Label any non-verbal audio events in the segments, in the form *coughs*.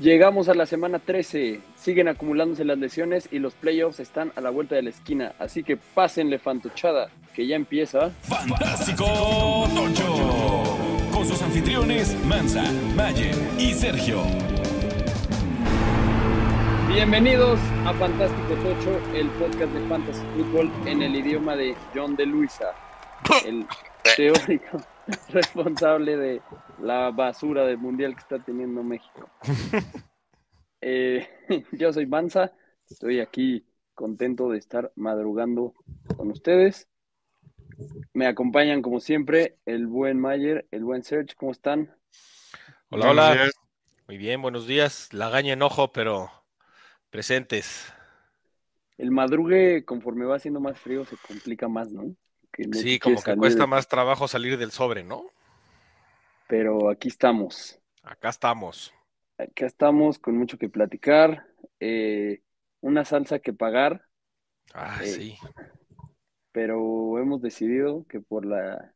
Llegamos a la semana 13, siguen acumulándose las lesiones y los playoffs están a la vuelta de la esquina, así que pásenle fantochada, que ya empieza. Fantástico Tocho, con sus anfitriones Mansa, Mayer y Sergio. Bienvenidos a Fantástico Tocho, el podcast de Fantasy Football en el idioma de John de Luisa, *laughs* el *laughs* teórico *laughs* responsable de la basura del mundial que está teniendo México. *laughs* Eh, yo soy Mansa, estoy aquí contento de estar madrugando con ustedes. Me acompañan como siempre el buen Mayer, el buen Serge, ¿cómo están? Hola, hola. Muy bien, buenos días. La gaña enojo, pero presentes. El madrugue, conforme va haciendo más frío, se complica más, ¿no? Sí, como que cuesta más trabajo salir del sobre, ¿no? Pero aquí estamos. Acá estamos. Acá estamos con mucho que platicar. Eh, una salsa que pagar. Ah, eh, sí. Pero hemos decidido que por la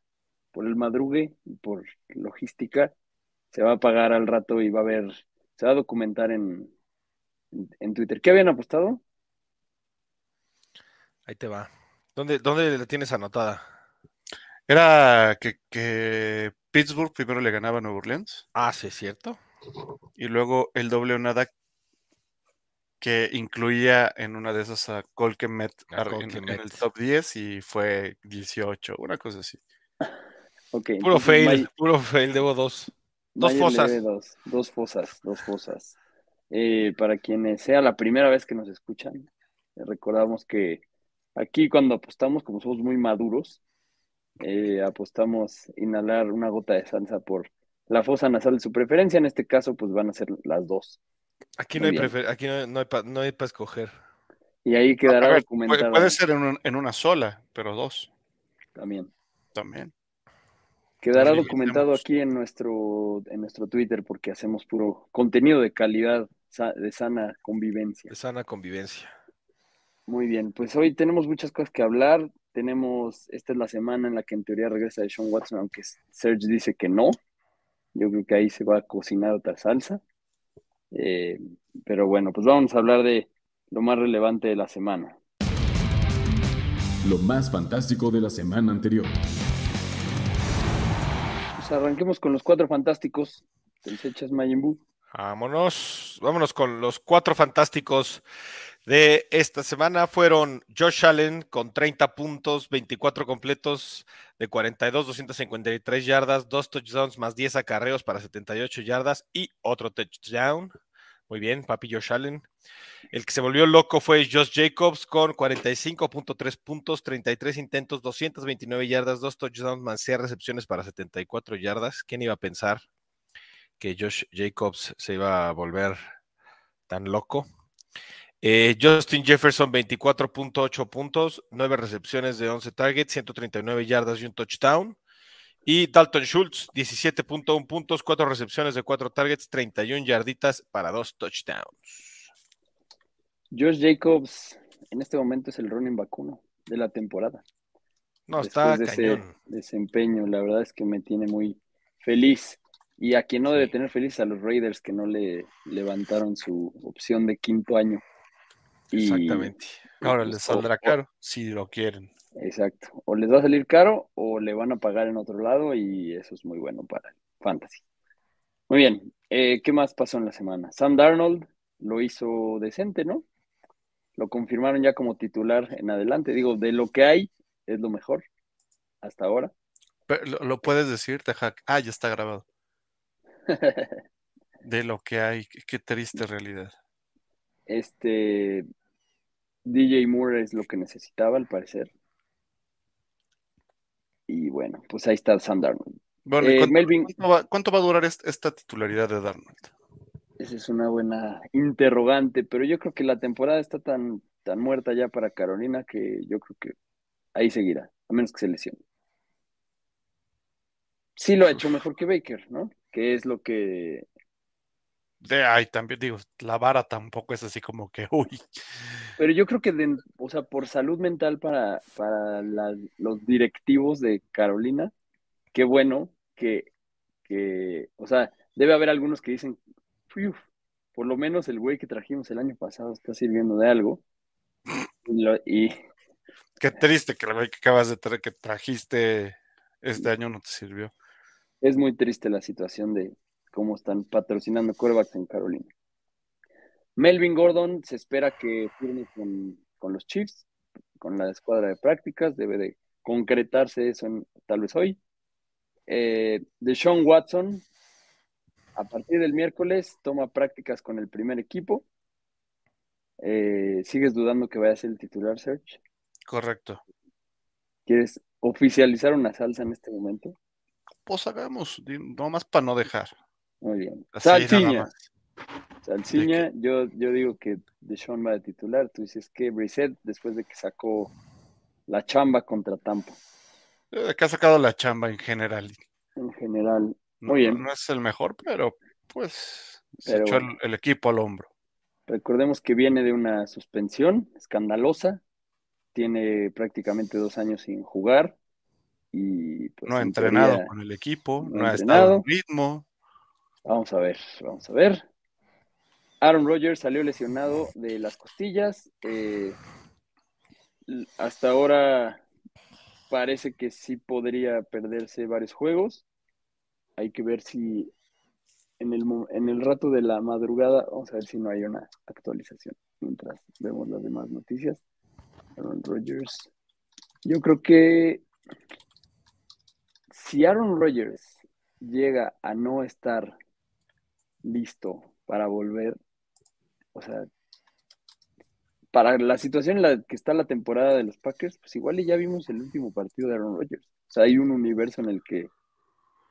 por el madrugue y por logística se va a pagar al rato y va a haber, se va a documentar en, en Twitter. ¿Qué habían apostado? Ahí te va. ¿Dónde, dónde la tienes anotada? Era que, Pittsburgh primero le ganaba a Nueva Orleans. Ah, sí, cierto. Y luego el doble o nada que incluía en una de esas a Colquemet en, el top 10 y fue 18, una cosa así. puro fail, puro fail, debo dos. Dos fosas. Dos, fosas, dos fosas. Eh, para quienes sea la primera vez que nos escuchan, recordamos que Aquí cuando apostamos, como somos muy maduros, eh, apostamos inhalar una gota de salsa por la fosa nasal de su preferencia. En este caso, pues van a ser las dos. Aquí no hay, aquí no, hay para escoger. Y ahí quedará documentado. Puede, ser en, una sola, pero dos. También. También. Quedará documentado aquí en nuestro, en nuestro Twitter porque hacemos puro contenido de calidad, de sana convivencia. De sana convivencia. Muy bien, pues hoy tenemos muchas cosas que hablar. Tenemos, esta es la semana en la que en teoría regresa de Sean Watson, aunque Serge dice que no. Yo creo que ahí se va a cocinar otra salsa. Eh, pero bueno, pues vamos a hablar de lo más relevante de la semana. Lo más fantástico de la semana anterior. Pues arranquemos con los cuatro fantásticos. ¿Te echas Mayimbu? Vámonos, vámonos con los cuatro fantásticos de esta semana fueron Josh Allen con 30 puntos, 24 completos de 42, 253 yardas, dos touchdowns más 10 acarreos para 78 yardas y otro touchdown. Muy bien, papi Josh Allen. El que se volvió loco fue Josh Jacobs con 45.3 puntos, 33 intentos, 229 yardas, dos touchdowns más 6 recepciones para 74 yardas. ¿Quién iba a pensar que Josh Jacobs se iba a volver tan loco? Eh, Justin Jefferson, 24.8 puntos, 9 recepciones de 11 targets, 139 yardas y un touchdown. Y Dalton Schultz, 17.1 puntos, 4 recepciones de 4 targets, 31 yarditas para 2 touchdowns. Josh Jacobs, en este momento es el running vacuno de la temporada. No, está de cañón. desempeño, la verdad es que me tiene muy feliz. Y a quien no debe tener feliz a los Raiders que no le levantaron su opción de quinto año. Exactamente. Ahora les saldrá caro si lo quieren. Exacto. O les va a salir caro o le van a pagar en otro lado y eso es muy bueno para el fantasy. Muy bien. Eh, ¿Qué más pasó en la semana? Sam Darnold lo hizo decente, ¿no? Lo confirmaron ya como titular en adelante. Digo, de lo que hay, es lo mejor hasta ahora. lo, puedes decir, Ah, ya está grabado. De lo que hay, qué triste realidad. Este, DJ Moore es lo que necesitaba, al parecer. Y bueno, pues ahí está Sam Darnold. Eh, ¿cuánto, va, a durar esta titularidad de Darnold? Esa es una buena interrogante, pero yo creo que la temporada está tan, tan muerta ya para Carolina que yo creo que ahí seguirá, a menos que se lesione. Sí lo ha hecho mejor que Baker, ¿no? Que es lo que de ahí también digo, la vara tampoco es así como que, *laughs* uy. Pero yo creo que, o sea, por salud mental para, para los directivos de Carolina, qué bueno que, que, o sea, debe haber algunos que dicen, por lo menos el güey que trajimos el año pasado está sirviendo de algo. Y, Qué triste que el güey que acabas de traer, que trajiste este año no te sirvió. Es muy triste la situación de cómo están patrocinando corebacks en Carolina. Melvin Gordon se espera que firme con, los Chiefs, con la escuadra de prácticas, debe de concretarse eso tal vez hoy. Eh, de Sean Watson, a partir del miércoles, toma prácticas con el primer equipo. Eh, ¿Sigues dudando que vaya a ser el titular, Search? Correcto. ¿Quieres oficializar una salsa en este momento? Pues hagamos, nomás para no dejar. Muy bien. Salsiña. Salsiña, yo, yo digo que Deshaun va de titular. Tú dices que Brissett, después de que sacó la chamba contra Tampa. Eh, que ha sacado la chamba en general. En general. Muy bien. No es el mejor, pero pues se echó el, equipo al hombro. Recordemos que viene de una suspensión escandalosa. Tiene prácticamente dos años sin jugar. Y pues, no ha entrenado con el equipo, no, ha estado en ritmo. Vamos a ver, vamos a ver. Aaron Rodgers salió lesionado de las costillas. Eh, hasta ahora parece que sí podría perderse varios juegos. Hay que ver si en el, en el rato de la madrugada, vamos a ver si no hay una actualización mientras vemos las demás noticias. Aaron Rodgers. Yo creo que si Aaron Rodgers llega a no estar listo para volver, o sea, para la situación en la que está la temporada de los Packers, pues igual ya vimos el último partido de Aaron Rodgers. O sea, hay un universo en el que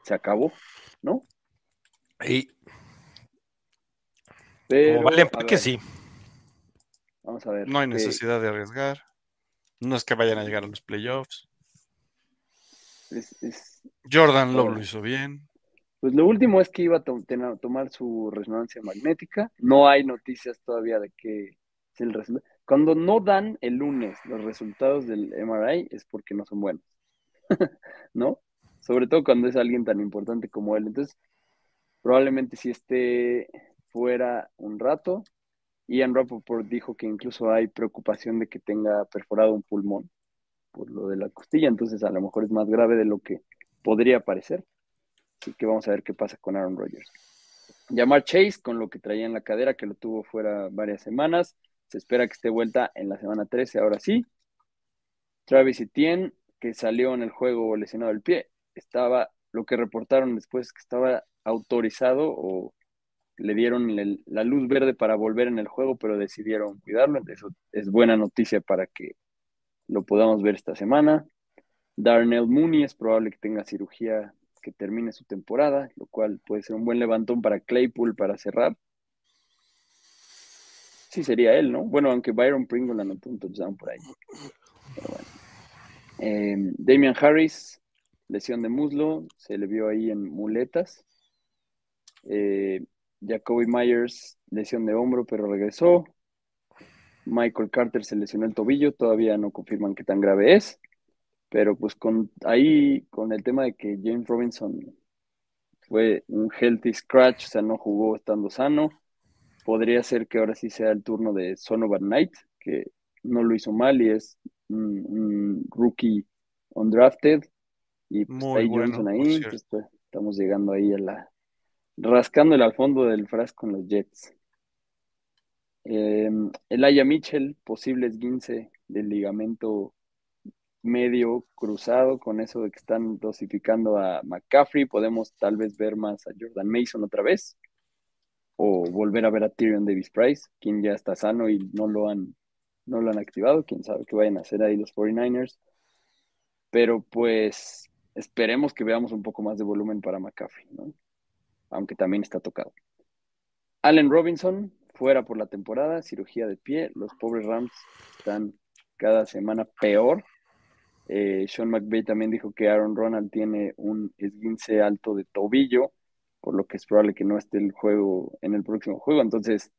se acabó, ¿no? Y... Pero, vale que sí. Vamos a ver. No hay necesidad de arriesgar. No es que vayan a llegar a los playoffs. Jordan lo hizo bien. Pues lo último es que iba a tomar su resonancia magnética. No hay noticias todavía de que es el resultado. Cuando no dan el lunes los resultados del MRI es porque no son buenos. *laughs* ¿No? Sobre todo cuando es alguien tan importante como él. Entonces, probablemente si esté fuera un rato. Ian Rappaport dijo que incluso hay preocupación de que tenga perforado un pulmón por lo de la costilla, entonces a lo mejor es más grave de lo que podría parecer. Así que vamos a ver qué pasa con Aaron Rodgers. Llamar Chase con lo que traía en la cadera, que lo tuvo fuera varias semanas. Se espera que esté vuelta en la semana 13, ahora sí. Travis Etienne, que salió en el juego lesionado del pie, estaba, lo que reportaron después, que estaba autorizado o le dieron la luz verde para volver en el juego, pero decidieron cuidarlo. Eso es buena noticia para que lo podamos ver esta semana. Darnell Mooney es probable que tenga cirugía que termine su temporada, lo cual puede ser un buen levantón para Claypool para cerrar. Sí, sería él, ¿no? Bueno, aunque Byron Pringle anotó un touchdown por ahí. Em, Damian Harris, lesión de muslo, se le vio ahí en muletas. Eh, Jacoby Myers, lesión de hombro, pero regresó. Michael Carter se lesionó el tobillo, todavía no confirman qué tan grave es. Pero pues con ahí, con el tema de que James Robinson fue un healthy scratch, o sea, no jugó estando sano, podría ser que ahora sí sea el turno de Sonovan Knight, que no lo hizo mal y es un, rookie undrafted. Y pues Muy Johnson ahí, pues, estamos llegando ahí a la, rascándole al fondo del frasco con los Jets. Eh, Aya Mitchell, posible esguince del ligamento medio cruzado con eso de que están dosificando a McCaffrey. Podemos tal vez ver más a Jordan Mason otra vez o volver a ver a Tyrion Davis Price, quien ya está sano y no lo han, no lo han activado. Quién sabe qué vayan a hacer ahí los 49ers. Pero pues esperemos que veamos un poco más de volumen para McCaffrey, ¿no? aunque también está tocado. Allen Robinson, fuera por la temporada, cirugía de pie. Los pobres Rams están cada semana peor. Eh, Sean McVay también dijo que Aaron Ronald tiene un esguince alto de tobillo, por lo que es probable que no esté el juego en el próximo juego. Entonces,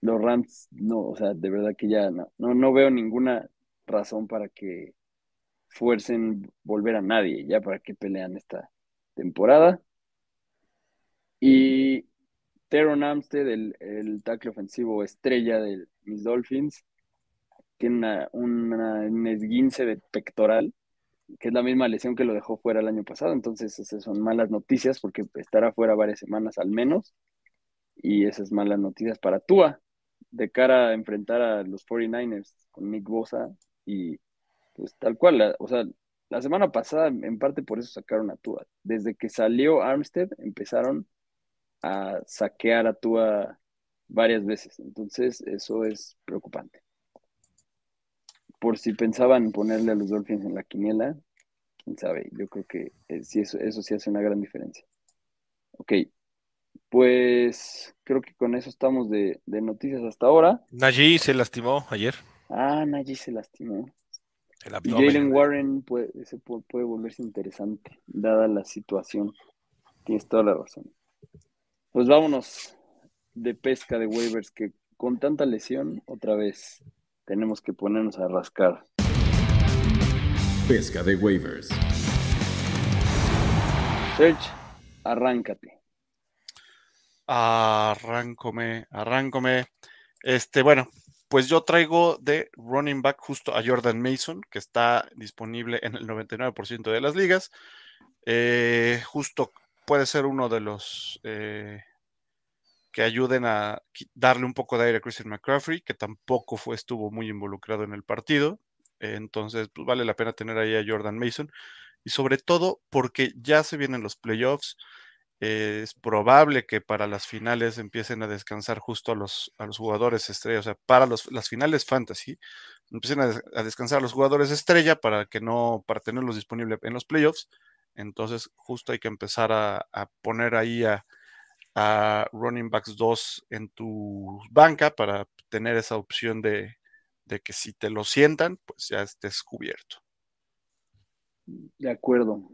los Rams, no, o sea, de verdad que ya no, no, no veo ninguna razón para que fuercen volver a nadie, ya para que pelean esta temporada. Y Teron Amstead, el, el tackle ofensivo estrella de mis Dolphins, tiene una, un esguince de pectoral, que es la misma lesión que lo dejó fuera el año pasado. Entonces, esas son malas noticias porque estará fuera varias semanas al menos. Y esas malas noticias para Tua, de cara a enfrentar a los 49ers con Nick Bosa. Y pues tal cual, o sea, la semana pasada, en parte por eso sacaron a Tua. Desde que salió Armstead, empezaron a saquear a Tua varias veces. Entonces, eso es preocupante. Por si pensaban ponerle a los Dolphins en la quiniela, quién sabe, yo creo que eh, sí, eso, eso sí hace una gran diferencia. Ok, pues creo que con eso estamos de, noticias hasta ahora. Najee se lastimó ayer. Ah, Najee se lastimó. Jalen Warren puede, puede, volverse interesante, dada la situación. Tienes toda la razón. Pues vámonos de pesca de waivers que con tanta lesión, otra vez tenemos que ponernos a rascar. Pesca de waivers. Search, arráncate. Arráncome, arráncome. Este, bueno, pues yo traigo de running back justo a Jordan Mason, que está disponible en el 99% de las ligas. Eh, justo puede ser uno de los eh, que ayuden a darle un poco de aire a Christian McCaffrey, que tampoco fue, estuvo muy involucrado en el partido. entonces, pues vale la pena tener ahí a Jordan Mason. Y sobre todo porque ya se vienen los playoffs es probable que para las finales empiecen a descansar justo a los, a los jugadores estrella, o sea, para los, las finales fantasy, empiecen a, descansar a los jugadores estrella para que no, para tenerlos disponibles en los playoffs. Entonces, justo hay que empezar a, poner ahí a, a, running backs 2 en tu banca para tener esa opción de, de que si te lo sientan, pues ya estés cubierto. De acuerdo.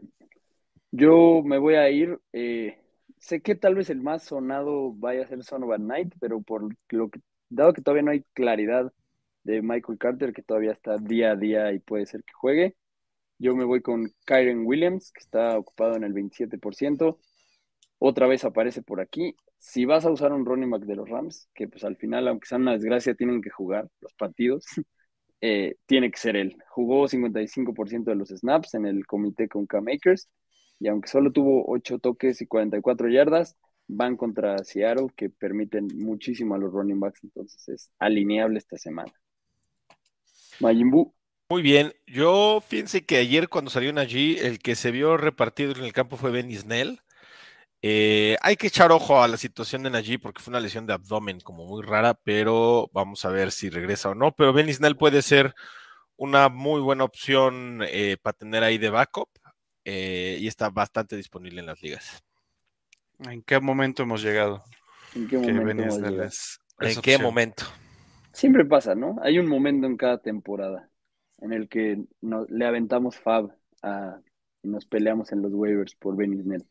Yo me voy a ir. Eh, sé que tal vez el más sonado vaya a ser Son of a Night, pero por lo que, dado que todavía no hay claridad de Michael Carter, que todavía está día a día y puede ser que juegue, yo me voy con Kyren Williams, que está ocupado en el 27%. Otra vez aparece por aquí. Si vas a usar un running back de los Rams, que pues al final, aunque sea una desgracia, tienen que jugar los partidos, *laughs* eh, tiene que ser él. Jugó 55% de los snaps en el comité con K-Makers y aunque solo tuvo 8 toques y 44 yardas, van contra Seattle que permiten muchísimo a los running backs, entonces es alineable esta semana. Majimbu. Muy bien, yo fíjense que ayer cuando salió allí, el que se vio repartido en el campo fue Ben Isnell. Eh, hay que echar ojo a la situación de Najee porque fue una lesión de abdomen como muy rara, pero vamos a ver si regresa o no. Pero Ben Isnell puede ser una muy buena opción eh, para tener ahí de backup. Eh, y está bastante disponible en las ligas. ¿En qué momento hemos llegado? ¿En qué momento? ¿En qué momento? Siempre pasa, ¿no? Hay un momento en cada temporada en el que le aventamos Fab y nos peleamos en los waivers por Snell.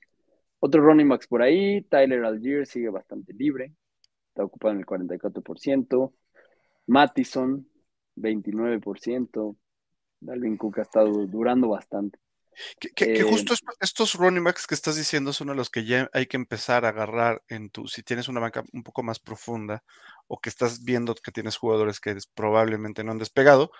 Otro running backs por ahí, Tyler Algier sigue bastante libre, está ocupado en el 44%. Mattison, 29%. Dalvin Cook ha estado durando bastante. Que, eh, justo estos running backs que estás diciendo son los que ya hay que empezar a agarrar en tu, si tienes una banca un poco más profunda o que estás viendo que tienes jugadores que probablemente no han despegado,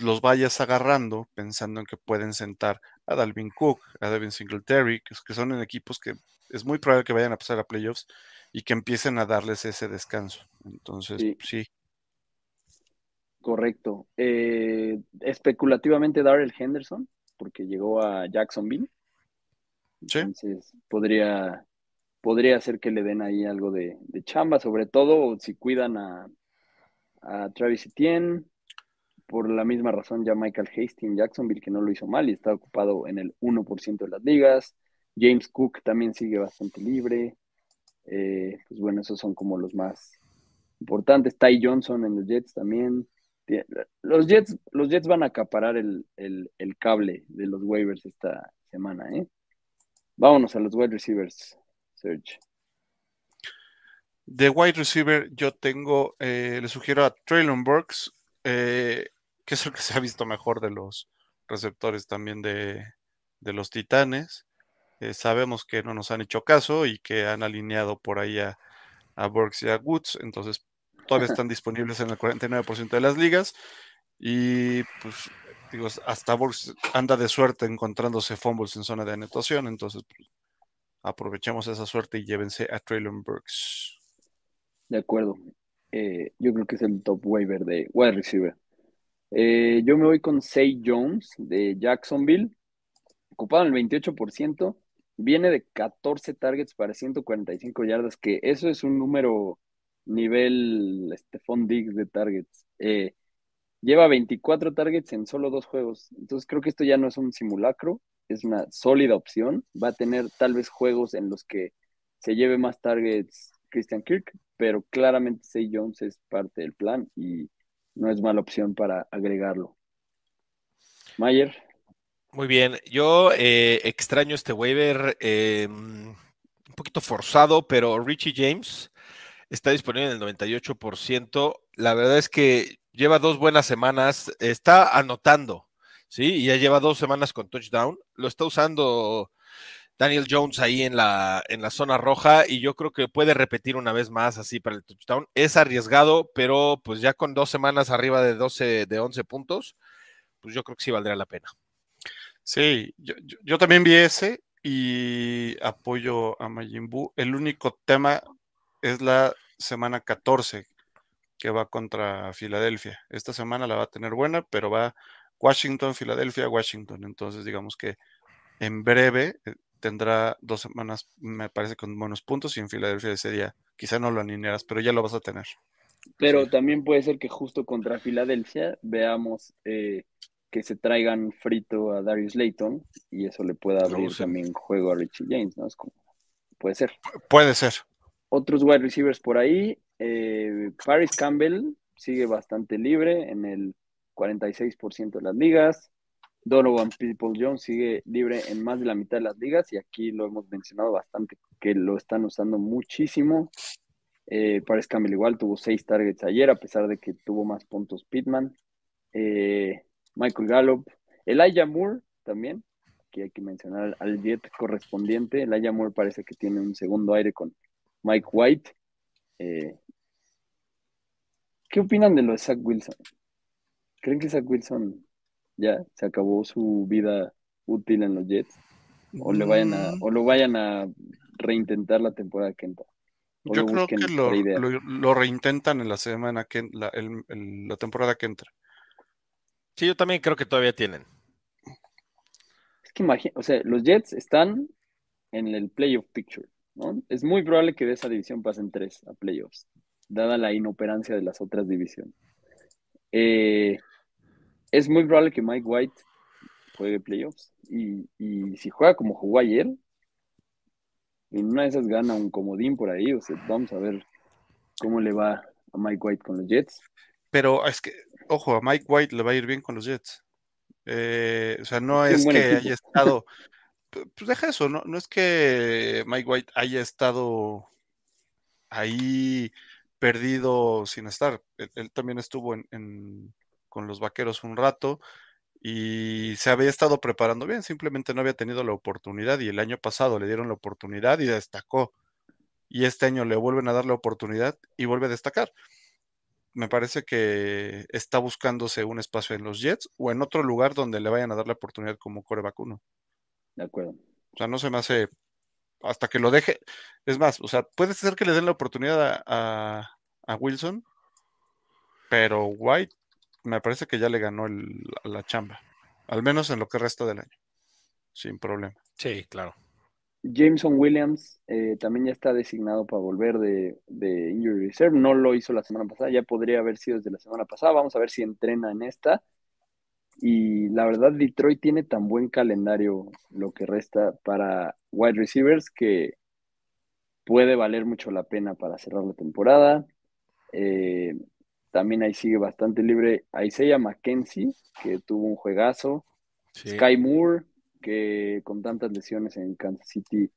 los vayas agarrando pensando en que pueden sentar a Dalvin Cook, a Devin Singletary, que, son en equipos que es muy probable que vayan a pasar a playoffs y que empiecen a darles ese descanso. Entonces, sí. Correcto. Eh, especulativamente, Darrell Henderson porque llegó a Jacksonville. Entonces podría, podría ser que le den ahí algo de, chamba, sobre todo si cuidan a, a Travis Etienne. Por la misma razón, ya Michael Hastings Jacksonville, que no lo hizo mal y está ocupado en el 1% de las ligas. James Cook también sigue bastante libre. Eh, pues bueno, esos son como los más importantes. Ty Johnson en los Jets también. Los Jets, los Jets van a acaparar el, cable de los waivers esta semana, ¿eh? Vámonos a los wide receivers, Serge. De wide receiver, yo tengo, eh, le sugiero a Traylon Burks, eh, que es el que se ha visto mejor de los receptores también de, los Titanes. sabemos que no nos han hecho caso y que han alineado por ahí a, a Burks y a Woods, entonces todavía están disponibles en el 49% de las ligas. Y pues, digo, hasta Burks anda de suerte encontrándose fumbles en zona de anotación, entonces pues, aprovechemos esa suerte y llévense a Traylon Burks. De acuerdo. Eh, yo creo que es el top waiver de wide receiver. Eh, yo me voy con Say Jones de Jacksonville, ocupado en el 28%, viene de 14 targets para 145 yardas, que eso es un número nivel Stephon Diggs de targets. Eh, lleva 24 targets en solo dos juegos, entonces creo que esto ya no es un simulacro, es una sólida opción. Va a tener tal vez juegos en los que se lleve más targets Christian Kirk, pero claramente Say Jones es parte del plan y no es mala opción para agregarlo. Mayer. Muy bien, yo eh, extraño este waiver em, un poquito forzado, pero Richie James está disponible en el 98%. La verdad es que lleva dos buenas semanas, está anotando, ¿sí? Y ya lleva dos semanas con touchdown. Lo está usando Daniel Jones ahí en la, en la zona roja y yo creo que puede repetir una vez más así para el touchdown. Es arriesgado, pero pues ya con dos semanas arriba de 12, de 11 puntos, pues yo creo que sí valdría la pena. Sí, yo, también vi ese y apoyo a Majin El único tema es la semana 14 que va contra Filadelfia. Esta semana la va a tener buena, pero va Washington, Filadelfia, Washington. Entonces, digamos que en breve eh, tendrá dos semanas, me parece, con buenos puntos y en Filadelfia ese día quizá no lo alinearás, pero ya lo vas a tener. Pero también puede ser que justo contra Filadelfia veamos eh, que se traigan frito a Darius Layton y eso le pueda abrir también juego a Richie James, ¿no? Es como, puede ser. Puede ser. Otros wide receivers por ahí, eh, Paris Campbell sigue bastante libre en el 46% de las ligas. Donovan People Jones sigue libre en más de la mitad de las ligas y aquí lo hemos mencionado bastante, que lo están usando muchísimo. Eh, Paris igual tuvo seis targets ayer, a pesar de que tuvo más puntos Pittman. Eh, Michael Gallup. Elijah Moore también, que hay que mencionar al jet correspondiente. Elijah Moore parece que tiene un segundo aire con Mike White. Eh, ¿Qué opinan de lo de Zach Wilson? ¿Creen que Zach Wilson ya se acabó su vida útil en los Jets o le vayan a mm. o lo vayan a reintentar la temporada que entra. Yo creo que lo, reintentan en la semana que la, la temporada que entra. Sí, yo también creo que todavía tienen. Es que imagina, o sea, los Jets están en el playoff picture, ¿no? Es muy probable que de esa división pasen tres a playoffs, dada la inoperancia de las otras divisiones. Eh, es muy probable que Mike White juegue playoffs. Y, si juega como jugó ayer, en una de esas gana un comodín por ahí. O sea, vamos a ver cómo le va a Mike White con los Jets. Pero es que, ojo, a Mike White le va a ir bien con los Jets. Eh, o sea, no es que haya estado. Pues deja eso, no, no es que Mike White haya estado ahí perdido sin estar. Él, también estuvo en con los vaqueros un rato y se había estado preparando bien, simplemente no había tenido la oportunidad y el año pasado le dieron la oportunidad y destacó. Y este año le vuelven a dar la oportunidad y vuelve a destacar. Me parece que está buscándose un espacio en los Jets o en otro lugar donde le vayan a dar la oportunidad como core vacuno. De acuerdo. O sea, no se me hace hasta que lo deje. Es más, o sea, puede ser que le den la oportunidad a, a Wilson, pero White me parece que ya le ganó la chamba, al menos en lo que resta del año, sin problema. Sí, claro. Jameson Williams eh, también ya está designado para volver de, de, Injury Reserve. No lo hizo la semana pasada, ya podría haber sido desde la semana pasada. Vamos a ver si entrena en esta. Y la verdad, Detroit tiene tan buen calendario lo que resta para wide receivers que puede valer mucho la pena para cerrar la temporada. Eh, también ahí sigue bastante libre Isaiah McKenzie, que tuvo un juegazo. Sky Moore, que con tantas lesiones en Kansas City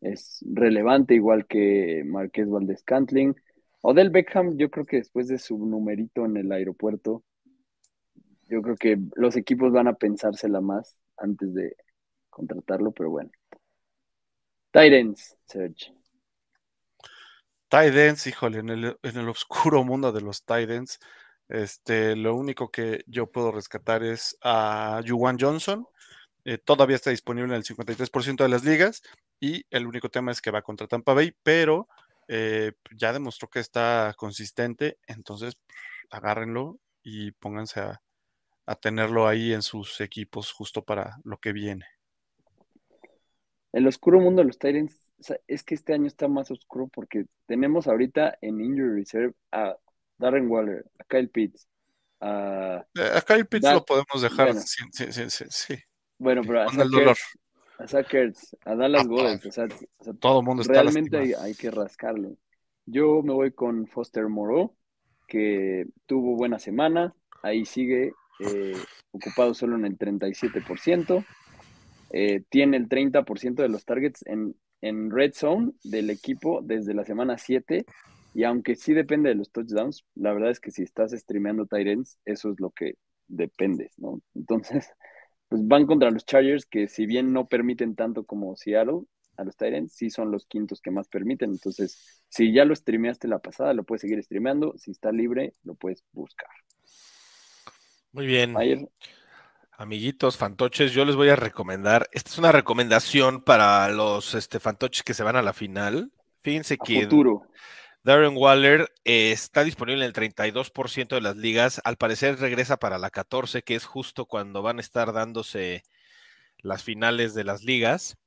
es relevante, igual que Marqués Valdez Cantling. Odell Beckham, yo creo que después de su numerito en el aeropuerto, yo creo que los equipos van a pensársela más antes de contratarlo, pero bueno. Titans, Serge. Tidens, híjole, en el, en el oscuro mundo de los Tidens, este, lo único que yo puedo rescatar es a Juwan Johnson. Eh, todavía está disponible en el 53% de las ligas y el único tema es que va contra Tampa Bay, pero eh, ya demostró que está consistente, entonces agárrenlo y pónganse a, a tenerlo ahí en sus equipos justo para lo que viene. El oscuro mundo de los Es que este año está más oscuro porque tenemos ahorita en Injury Reserve a Darren Waller, a Kyle Pitts, a... Eh, a Kyle Pitts lo podemos dejar, bueno. sí, sí, sí, sí, sí, Bueno, pero a. Ertz, a Zach Ertz, a Dallas Ah, Goddard, o sea, o sea, Todo el mundo está realmente hay, que rascarle. Yo me voy con Foster Moreau, que tuvo buena semana, ahí sigue eh, ocupado solo en el 37%, eh, tiene el 30% de los targets en, en red zone del equipo desde la semana 7, y aunque sí depende de los touchdowns, la verdad es que si estás streameando ends, eso es lo que dependes, ¿no? Entonces, *laughs* pues van contra los Chargers, que si bien no permiten tanto como Seattle, a los Tyrants sí son los quintos que más permiten. Entonces, si ya lo streameaste la pasada, lo puedes seguir streameando. Si está libre, lo puedes buscar. Muy bien. Ayer, Amiguitos, fantoches, yo les voy a recomendar. Esta es una recomendación para los este, fantoches que se van a la final. Fíjense a que futuro. Darren Waller eh, está disponible en el 32% de las ligas. Al parecer regresa para la 14, que es justo cuando van a estar dándose las finales de las ligas.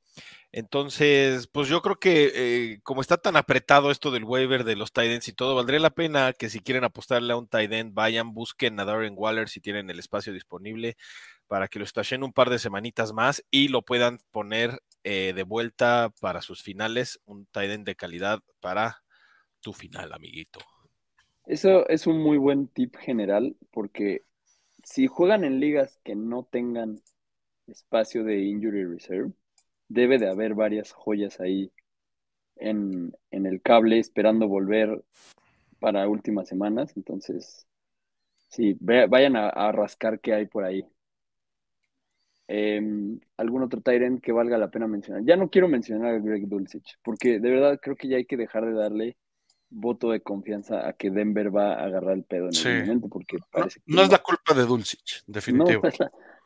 Entonces, pues yo creo que eh, como está tan apretado esto del waiver de los tight ends y todo, valdría la pena que si quieren apostarle a un tight end, vayan, busquen a Darren Waller si tienen el espacio disponible para que lo estashen un par de semanitas más y lo puedan poner eh, de vuelta para sus finales, un tight end de calidad para tu final, amiguito. Eso es un muy buen tip general, porque si juegan en ligas que no tengan espacio de injury reserve, debe de haber varias joyas ahí en, en el cable esperando volver para últimas semanas. Entonces, sí, vayan a, a rascar qué hay por ahí. Em, ¿algún otro Tyrant que valga la pena mencionar? Ya no quiero mencionar a Greg Dulcich, porque de verdad creo que ya hay que dejar de darle voto de confianza a que Denver va a agarrar el pedo en Sí. el momento, porque No, parece que no es la culpa de Dulcich, no, definitivo.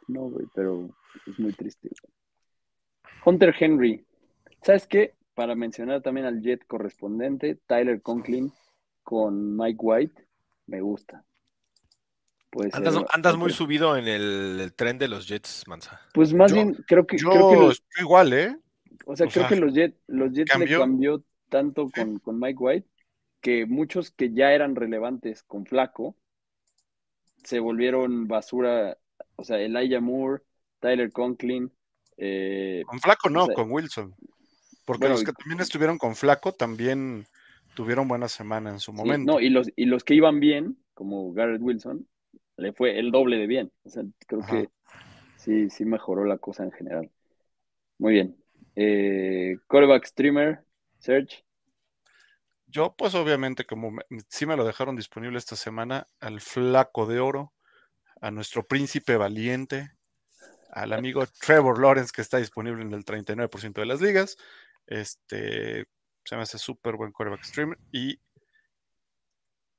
no, güey, pero es muy triste. Hunter Henry. ¿Sabes qué? Para mencionar también al Jet correspondiente, Tyler Conklin con Mike White, me gusta. Andas, andas muy subido en el, el tren de los Jets, Mansa. Pues más Yo- bien, creo que, Yo creo que los, estoy igual, ¿eh? o sea, o creo sea, que los Jets, los Jets le cambió. tanto con, con Mike White que muchos que ya eran relevantes con Flaco se volvieron basura. O sea, Elijah Moore, Tyler Conklin, eh, Con Flaco no, o sea, con Wilson. Porque bueno, los y- que también estuvieron con Flaco también tuvieron buena semana en su Sí, momento. no, y los, y los que iban bien, como Garrett Wilson, le fue el doble de bien. O sea, creo Ajá. que sí, sí mejoró la cosa en general. Muy bien. Eh, streamer, Serge. Yo, pues obviamente, como me- sí me lo dejaron disponible esta semana, al flaco de oro, a nuestro príncipe valiente, al amigo *laughs* Trevor Lawrence, que está disponible en el 39% de las ligas. Este se me hace súper buen quarterback streamer. Y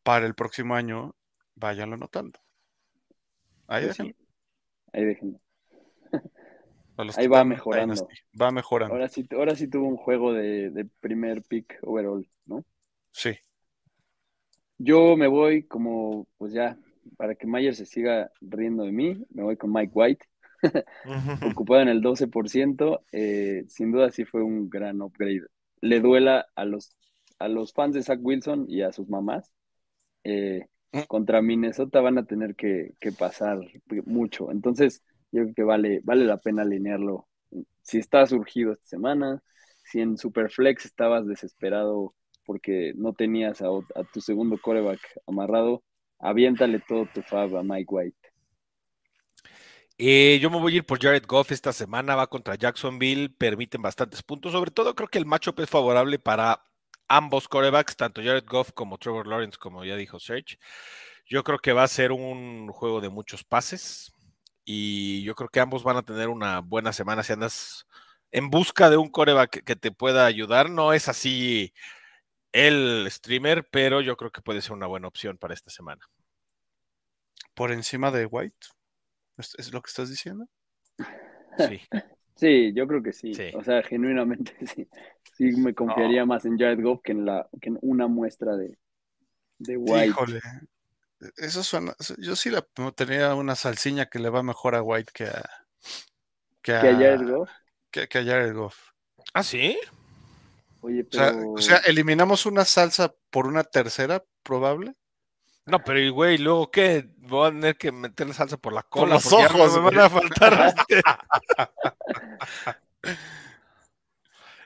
para el próximo año, váyanlo notando. Ahí Pues sí, déjenlo. ahí déjenlo. *laughs* Ahí va mejorando. Dynasty, Va mejorando. Ahora sí, ahora sí tuvo un juego de, de primer pick overall, ¿no? Sí. Yo me voy como, pues ya, para que Mayer se siga riendo de mí, me voy con Mike White. *laughs* ocupado en el 12%, eh, sin duda sí fue un gran upgrade. Le duela a los, a los fans de Zach Wilson y a sus mamás. eh. Contra Minnesota van a tener que, que pasar mucho. Entonces, yo creo que vale, vale la pena alinearlo. Si estás surgido esta semana, si en Superflex estabas desesperado porque no tenías a tu segundo coreback amarrado, aviéntale todo tu fab a Mike White. Eh, yo me voy a ir por Jared Goff esta semana, va contra Jacksonville, permiten bastantes puntos, sobre todo creo que el matchup es favorable para ambos corebacks, tanto Jared Goff como Trevor Lawrence, como ya dijo Serge. Yo creo que va a ser un juego de muchos pases y yo creo que ambos van a tener una buena semana si andas en busca de un coreback que te pueda ayudar. No es así el streamer, pero yo creo que puede ser una buena opción para esta semana. Por encima de White. ¿Es, lo que estás diciendo? Sí. *laughs* Sí, yo creo que sí. Sí. O sea, genuinamente *laughs* sí. Sí me confiaría más en Jared Goff que en, la, que en una muestra de, de White. Híjole. Eso suena. Yo sí le tenía una salsiña que le va mejor a White que a. Que a, Que a Jared Goff. que- que a Jared Goff. ¿Ah, sí? Oye, O sea, pero... o sea, eliminamos una salsa por una tercera, probable. No, pero y güey, luego qué, voy a tener que meter la salsa por la cola los ya no ojos, me van a faltar. *laughs* *laughs*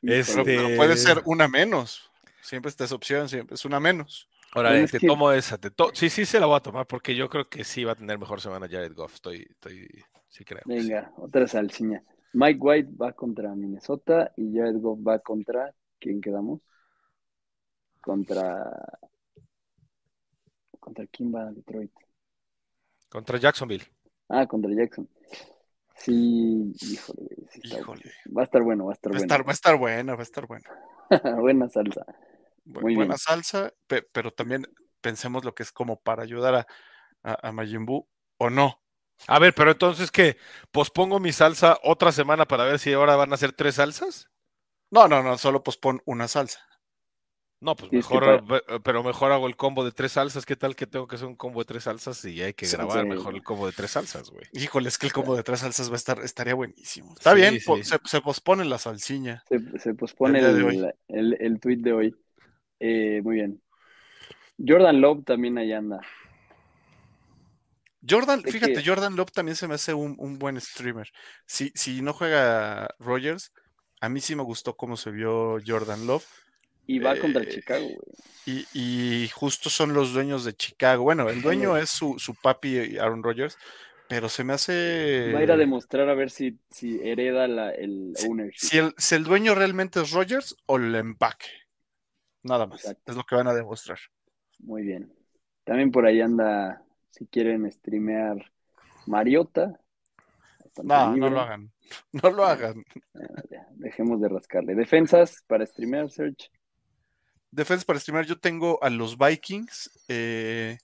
este, Pero, pero Este- puede ser una menos. Siempre está esa opción, siempre es una menos. Ahora, es te que- tomo esa. Te to- sí, sí se la voy a tomar porque yo creo que sí va a tener mejor semana Jared Goff. Estoy, estoy, sí creo. sí. Venga, otra salsiña. Mike White va contra Minnesota y Jared Goff va contra... ¿Quién quedamos? Contra... ¿Contra quién va Detroit? Contra Jacksonville. Ah, contra Jackson. Sí, híjole, sí está- Híjole. Va a estar bueno, va a estar Va bueno. estar, va a estar buena, va a estar buena. *laughs* Buena salsa. Bu- Muy buena bien. salsa, pe- pero también pensemos lo que es como para ayudar a, a, a Majin Buu, o no. A ver, pero entonces que pospongo mi salsa otra semana para ver si ahora van a ser tres salsas. No, no, no, solo pospon una salsa. No, pues mejor, pe- pero mejor hago el combo de tres salsas. ¿Qué tal que tengo que hacer un combo de tres salsas y hay que Sí, grabar sí. mejor el combo de tres salsas, güey? Híjole, es que el combo de tres salsas va a estar, estaría buenísimo. Está Sí, bien, se, se pospone la salsiña. Se, se pospone El el, hoy. el, el tweet de hoy. Eh, muy bien. Jordan Love también ahí anda. Jordan, fíjate, que- Jordan Love también se me hace un, un buen streamer. Si, si no juega Rogers, a mí sí me gustó cómo se vio Jordan Love. Y va contra Eh, Chicago, güey. Y, y justo son los dueños de Chicago. Bueno, el dueño es su, su papi Aaron Rodgers, pero se me hace. Va a ir a demostrar a ver si, si hereda la, el Si- ownership. Si el, si el dueño realmente es Rodgers o el empaque. Nada más. Exacto. Es lo que van a demostrar. Muy bien. También por ahí anda, si quieren streamear Mariota. No, no lo hagan. *laughs* No lo hagan. Ah, dejemos de rascarle. Defensas para streamear, Search. Defensa para streamer, yo tengo a los Vikings. eh,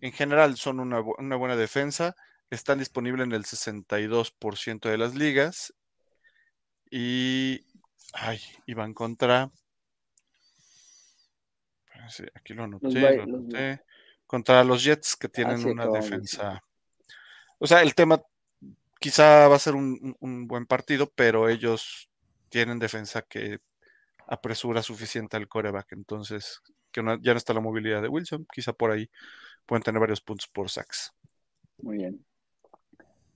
en general son una, bu- una buena defensa. Están disponibles en el 62% de las ligas. Y. Ay, y van contra. Aquí lo anoté, lo los- anoté. Contra los Jets que tienen sí, una defensa. O sea, el tema quizá va a ser un buen partido, pero ellos tienen defensa que apresura suficiente al coreback. Entonces, que ya no está la movilidad de Wilson. Quizá por ahí pueden tener varios puntos por sacks. Muy bien.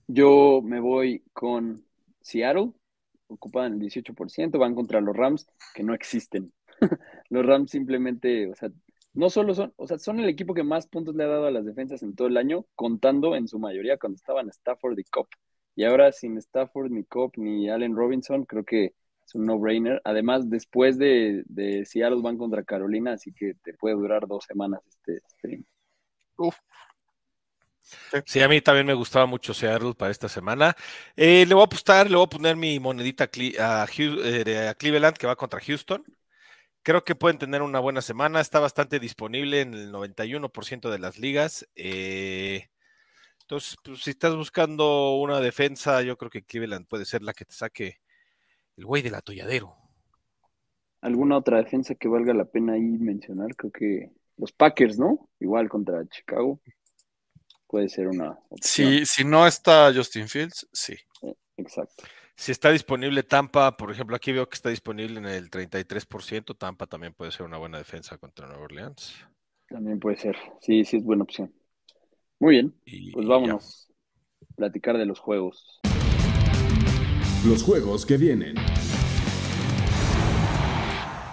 Yo me voy con Seattle, ocupan el 18%, van contra los Rams, que no existen. *laughs* Los Rams simplemente, o sea, no solo son, o sea, son el equipo que más puntos le ha dado a las defensas en todo el año, contando en su mayoría cuando estaban Stafford y Cobb. Y ahora sin Stafford, ni Cobb, ni Allen Robinson, creo que es un no-brainer. Además, después de, de Seattle van contra Carolina, así que te puede durar dos semanas este stream. Sí, a mí también me gustaba mucho Seattle para esta semana. Eh, le voy a apostar, le voy a poner mi monedita a, Cle- a Hu- eh, a Cleveland, que va contra Houston. Creo que pueden tener una buena semana. Está bastante disponible en el 91% de las ligas. Eh, entonces, pues, si estás buscando una defensa, yo creo que Cleveland puede ser la que te saque el güey del atolladero. ¿Alguna otra defensa que valga la pena ahí mencionar? Creo que los Packers, ¿no? Igual contra Chicago. Puede ser una opción. Si, si no está Justin Fields, sí. Exacto. Si está disponible Tampa, por ejemplo, aquí veo que está disponible en el 33%. Tampa también puede ser una buena defensa contra Nueva Orleans. También puede ser. Sí, sí es buena opción. Muy bien. Y- Pues ya. vámonos. a Platicar de los juegos. Los juegos que vienen.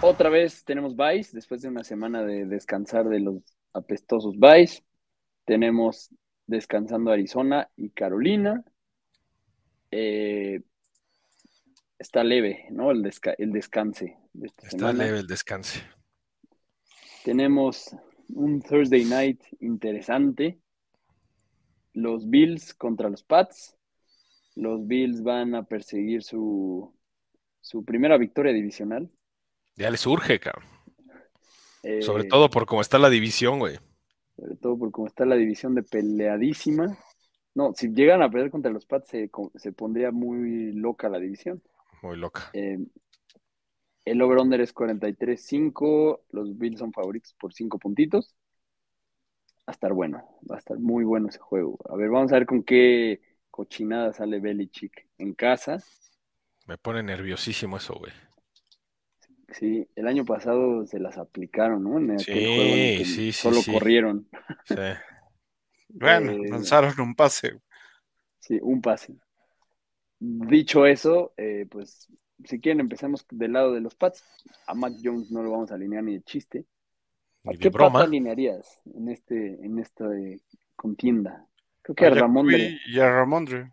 Otra vez tenemos Vice, después de una semana de descansar de los apestosos Vice. Tenemos descansando Arizona y Carolina. Eh, está leve, ¿no? El, desca- el descanse de esta Está semana. leve el descanse. Tenemos un Thursday night interesante. Los Bills contra los Pats. Los Bills van a perseguir su, su primera victoria divisional. Ya les urge, cabrón. Eh, Sobre todo por cómo está la división, güey. sobre todo por cómo está la división de peleadísima. No, si llegan a perder contra los Pats, se, se pondría muy loca la división. Muy loca. Eh, el over-under es 43-5. Los Bills son favoritos por 5 puntitos. Va a estar bueno. Va a estar muy bueno ese juego. A ver, vamos a ver con qué cochinada sale Belichick en casa. Me pone nerviosísimo eso, güey. Sí, el año pasado se las aplicaron, ¿no? En aquel Sí, juego en el que sí, sí, solo sí. corrieron. Sí. *laughs* Bueno, Eh, lanzaron un pase. Sí, un pase. Dicho eso, eh, pues si quieren empecemos del lado de los Pats. A Mac Jones no lo vamos a alinear ni de chiste. ¿A Ni de qué broma. alinearías en este, en esta eh, contienda? Creo que a A Ramondre. Y a Ramondre.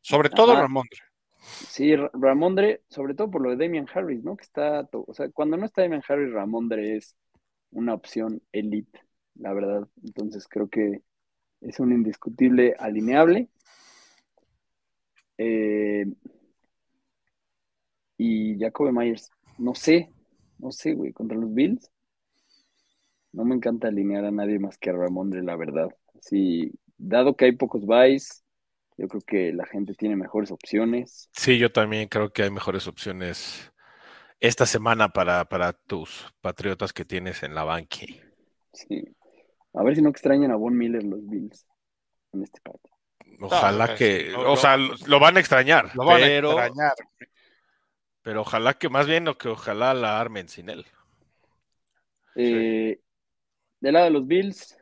Sobre todo Ajá. Ramondre. Sí, Ra- Ramondre, sobre todo por lo de Damian Harris, ¿no? Que está, o sea, cuando no está Damian Harris, Ramondre es una opción elite, la verdad. Entonces creo que es un indiscutible alineable. Eh, y Jacoby Myers, no sé, no sé, güey, contra los Bills. No me encanta alinear a nadie más que a Ramondre, la verdad. Sí, dado que hay pocos buys, yo creo que la gente tiene mejores opciones. Sí, yo también creo que hay mejores opciones esta semana para, para tus patriotas que tienes en la banqui. Sí. A ver si no extrañan a Von Miller los Bills en este partido. Ojalá pues, que, lo- o lo- sea, lo, lo van a extrañar, Lo van pero, a extrañar. pero ojalá que más bien o que ojalá la armen sin él. Eh, del lado de los Bills,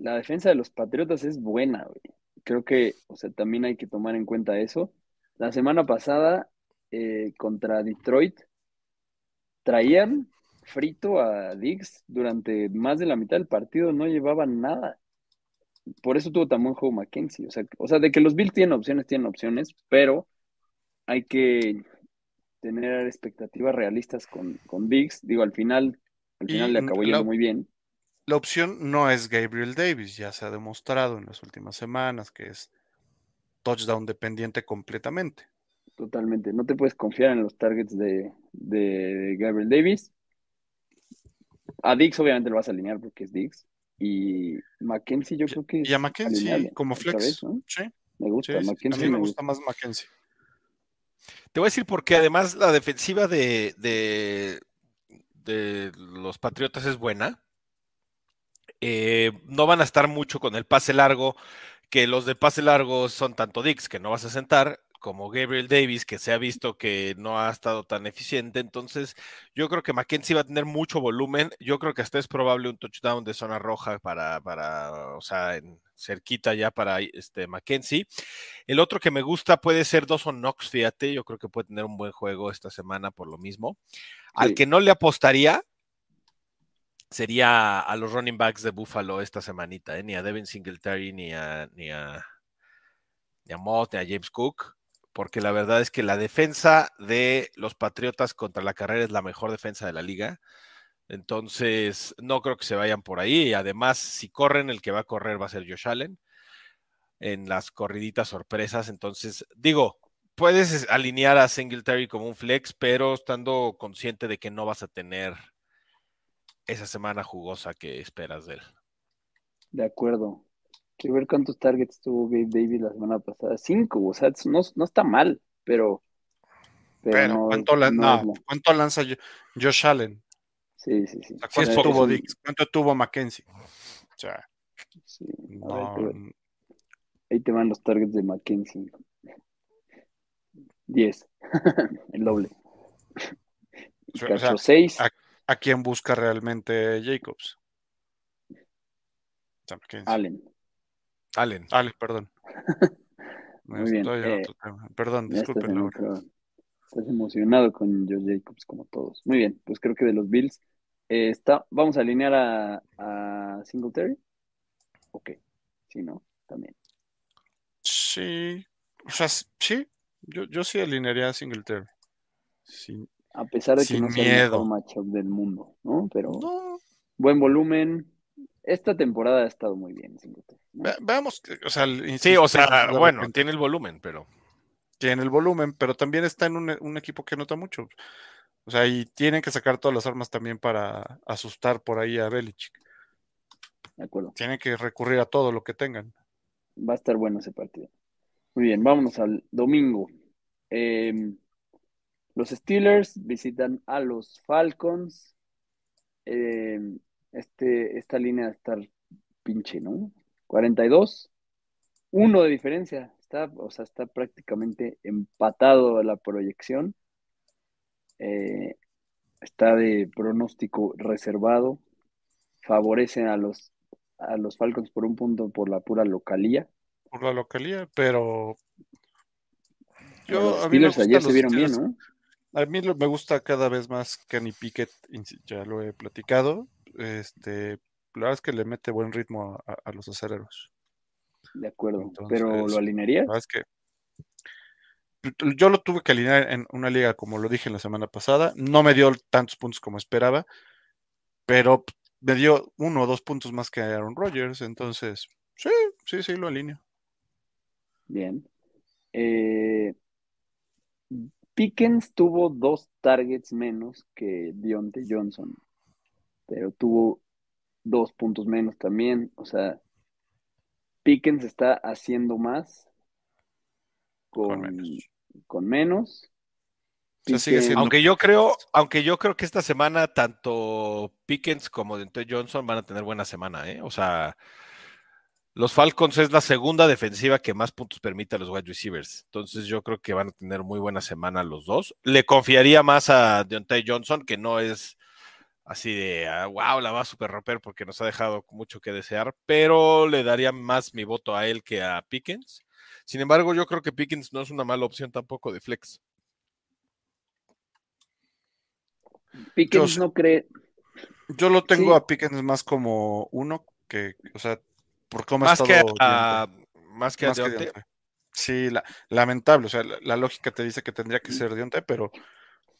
la defensa de los Patriotas es buena, güey. Creo que, o sea, también hay que tomar en cuenta eso. La semana pasada, eh, contra Detroit, traían frito a Diggs durante más de la mitad del partido, no llevaban nada. Por eso tuvo tan buen juego Mackenzie. O sea, o sea, de que los Bills tienen opciones, tienen opciones, pero hay que tener expectativas realistas con, con Diggs. Digo, al final, al Y final le acabó yendo muy bien. La opción no es Gabriel Davis, ya se ha demostrado en las últimas semanas que es touchdown dependiente completamente. Totalmente. No te puedes confiar en los targets de, de Gabriel Davis. A Diggs obviamente lo vas a alinear porque es Diggs. Y Mackenzie yo creo que es Y a Mackenzie como flex. vez, ¿no? Sí, Me gusta, sí, sí. A mí me me gusta más Mackenzie. Te voy a decir porque además la defensiva de, de, de los Patriotas es buena. Eh, no van a estar mucho con el pase largo, que los de pase largo son tanto Dix, que no vas a sentar, como Gabriel Davis, que se ha visto que no ha estado tan eficiente. Entonces, yo creo que Mackenzie va a tener mucho volumen. Yo creo que hasta es probable un touchdown de zona roja para, para o sea, en cerquita ya para este Mackenzie. El otro que me gusta puede ser Dawson Knox, fíjate. Yo creo que puede tener un buen juego esta semana por lo mismo. Al Sí. que no le apostaría sería a los running backs de Buffalo esta semanita, ¿eh? ni a Devin Singletary, ni a, ni a, ni a ni a James Cook, porque la verdad es que la defensa de los Patriotas contra la carrera es la mejor defensa de la liga. Entonces, no creo que se vayan por ahí. Y además, si corren, el que va a correr va a ser Josh Allen en las corriditas sorpresas. Entonces, digo, puedes alinear a Singletary como un flex, pero estando consciente de que no vas a tener esa semana jugosa que esperas de él. De acuerdo. Quiero ver cuántos targets tuvo Gabe Davis la semana pasada. Cinco, o sea, no, no está mal, pero. Pero, Pero, no, ¿cuánto, no no, la- ¿cuánto lanza Jo- Josh Allen? Sí, sí, sí. O sea, ¿Cuánto tuvo Dix? ¿Cuánto tuvo Mackenzie? O sea, Sí, a ver, ahí te van los targets de Mackenzie. 10. *laughs* El doble. Y O sea, cachó 6. A- ¿a quién busca realmente Jacobs? Allen. Allen. Ale, perdón. *laughs* Muy bien, eh, otro tema. Perdón, estás, disculpen. estás emocionado con Josh Jacobs, como todos. Muy bien, pues creo que de los Bills. eh, está, vamos a alinear a, a Singletary. Ok, sí, ¿no? También. Sí, o sea, sí, yo, yo sí alinearía a Singletary. Sí. A pesar de que Sin no sea el miedo. mejor matchup del mundo, ¿no? Pero No, buen volumen. Esta temporada ha estado muy bien, ve- veamos, que- o sea, el- Sí, o sea, bueno, repente tiene el volumen, pero tiene el volumen, pero también está en un, un equipo que nota mucho. O sea, y tienen que sacar todas las armas también para asustar por ahí a Belichick. De acuerdo. Tienen que recurrir a todo lo que tengan. Va a estar bueno ese partido. Muy bien, vámonos al domingo. Eh, los Steelers visitan a los Falcons. Eh, este, esta línea estar pinche, ¿no? 42. Uno de diferencia. Está, o sea, está prácticamente empatado a la proyección. Eh, está de pronóstico reservado. Favorecen a los, a los Falcons por un punto por la pura localía. Por la localía, pero Los yo a mí me Steelers ayer gustan se los vieron bien, Steelers. ¿no? A mí lo- me gusta cada vez más Kenny Pickett, ya lo he platicado. Este, la verdad es que le mete buen ritmo a, los aceleros. De acuerdo. Entonces, Pero ¿lo alinearías? La verdad es que yo lo tuve que alinear en una liga, como lo dije la semana pasada. No me dio tantos puntos como esperaba, pero me dio uno o dos puntos más que Aaron Rodgers. Entonces, sí, sí, sí, lo alineo. Bien. Eh, Pickens tuvo dos targets menos que Deontay Johnson, pero tuvo dos puntos menos también. O sea, Pickens está haciendo más con, Con menos. con menos. O sea, sigue Pickens- siendo- Aunque yo creo, aunque yo creo que esta semana tanto Pickens como Dante Johnson van a tener buena semana, ¿eh? O sea, los Falcons es la segunda defensiva que más puntos permite a los wide receivers. Entonces yo creo que van a tener muy buena semana los dos. Le confiaría más a Deontay Johnson, que no es así de ah, wow, la va a super romper porque nos ha dejado mucho que desear, pero le daría más mi voto a él que a Pickens. Sin embargo, yo creo que Pickens no es una mala opción tampoco de flex. Pickens Yo- no cree. Yo lo tengo Sí. a Pickens más como uno que, o sea, por cómo ha Más que estado a, más que a Más que Deontay. Deontay. Sí, la- lamentable. O sea, la, la lógica te dice que tendría Mm. que ser Deontay, pero.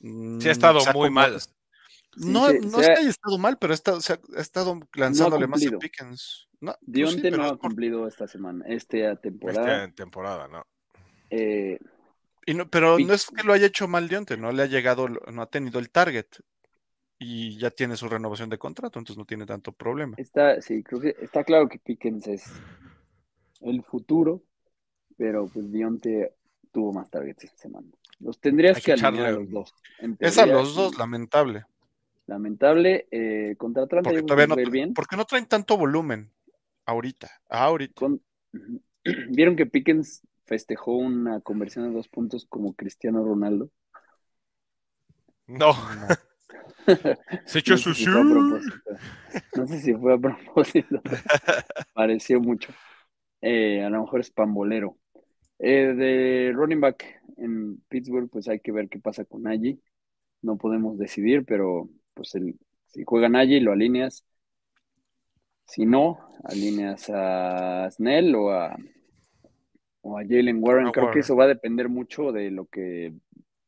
Sí ha estado muy mal. No, se- no se es ha- que haya estado mal, pero ha estado, se ha, ha estado lanzándole más a. Pickens. No, pues sí, Dionte no ha por- cumplido esta semana, esta temporada. Esta temporada, ¿no? Eh, y no- pero Pick- no es que lo haya hecho mal Dionte, no le ha llegado, no ha tenido el target. Y ya tiene su renovación de contrato, entonces no tiene tanto problema. Está, sí, creo que está claro que Pickens es el futuro, pero pues Dionte tuvo más targets esta semana. Los tendrías Hay que, que alinear a los dos. Es a los dos, lamentable. Lamentable. eh, contra Atlanta Porque todavía no, bien. porque no traen tanto volumen ahorita. Ahorita. Con- *clears throat* ¿Vieron que Pickens festejó una conversión de dos puntos como Cristiano Ronaldo? No, se echó No su sé si fue a propósito. No sé si fue a propósito. *laughs* Pareció mucho. Eh, a lo mejor es pambolero. Eh, de running back en Pittsburgh, pues hay que ver qué pasa con Nagy. No podemos decidir, pero pues el, si juega Nagy lo alineas. Si no, alineas a Snell o a, o a Jalen Warren. Creo que eso va a depender mucho de lo que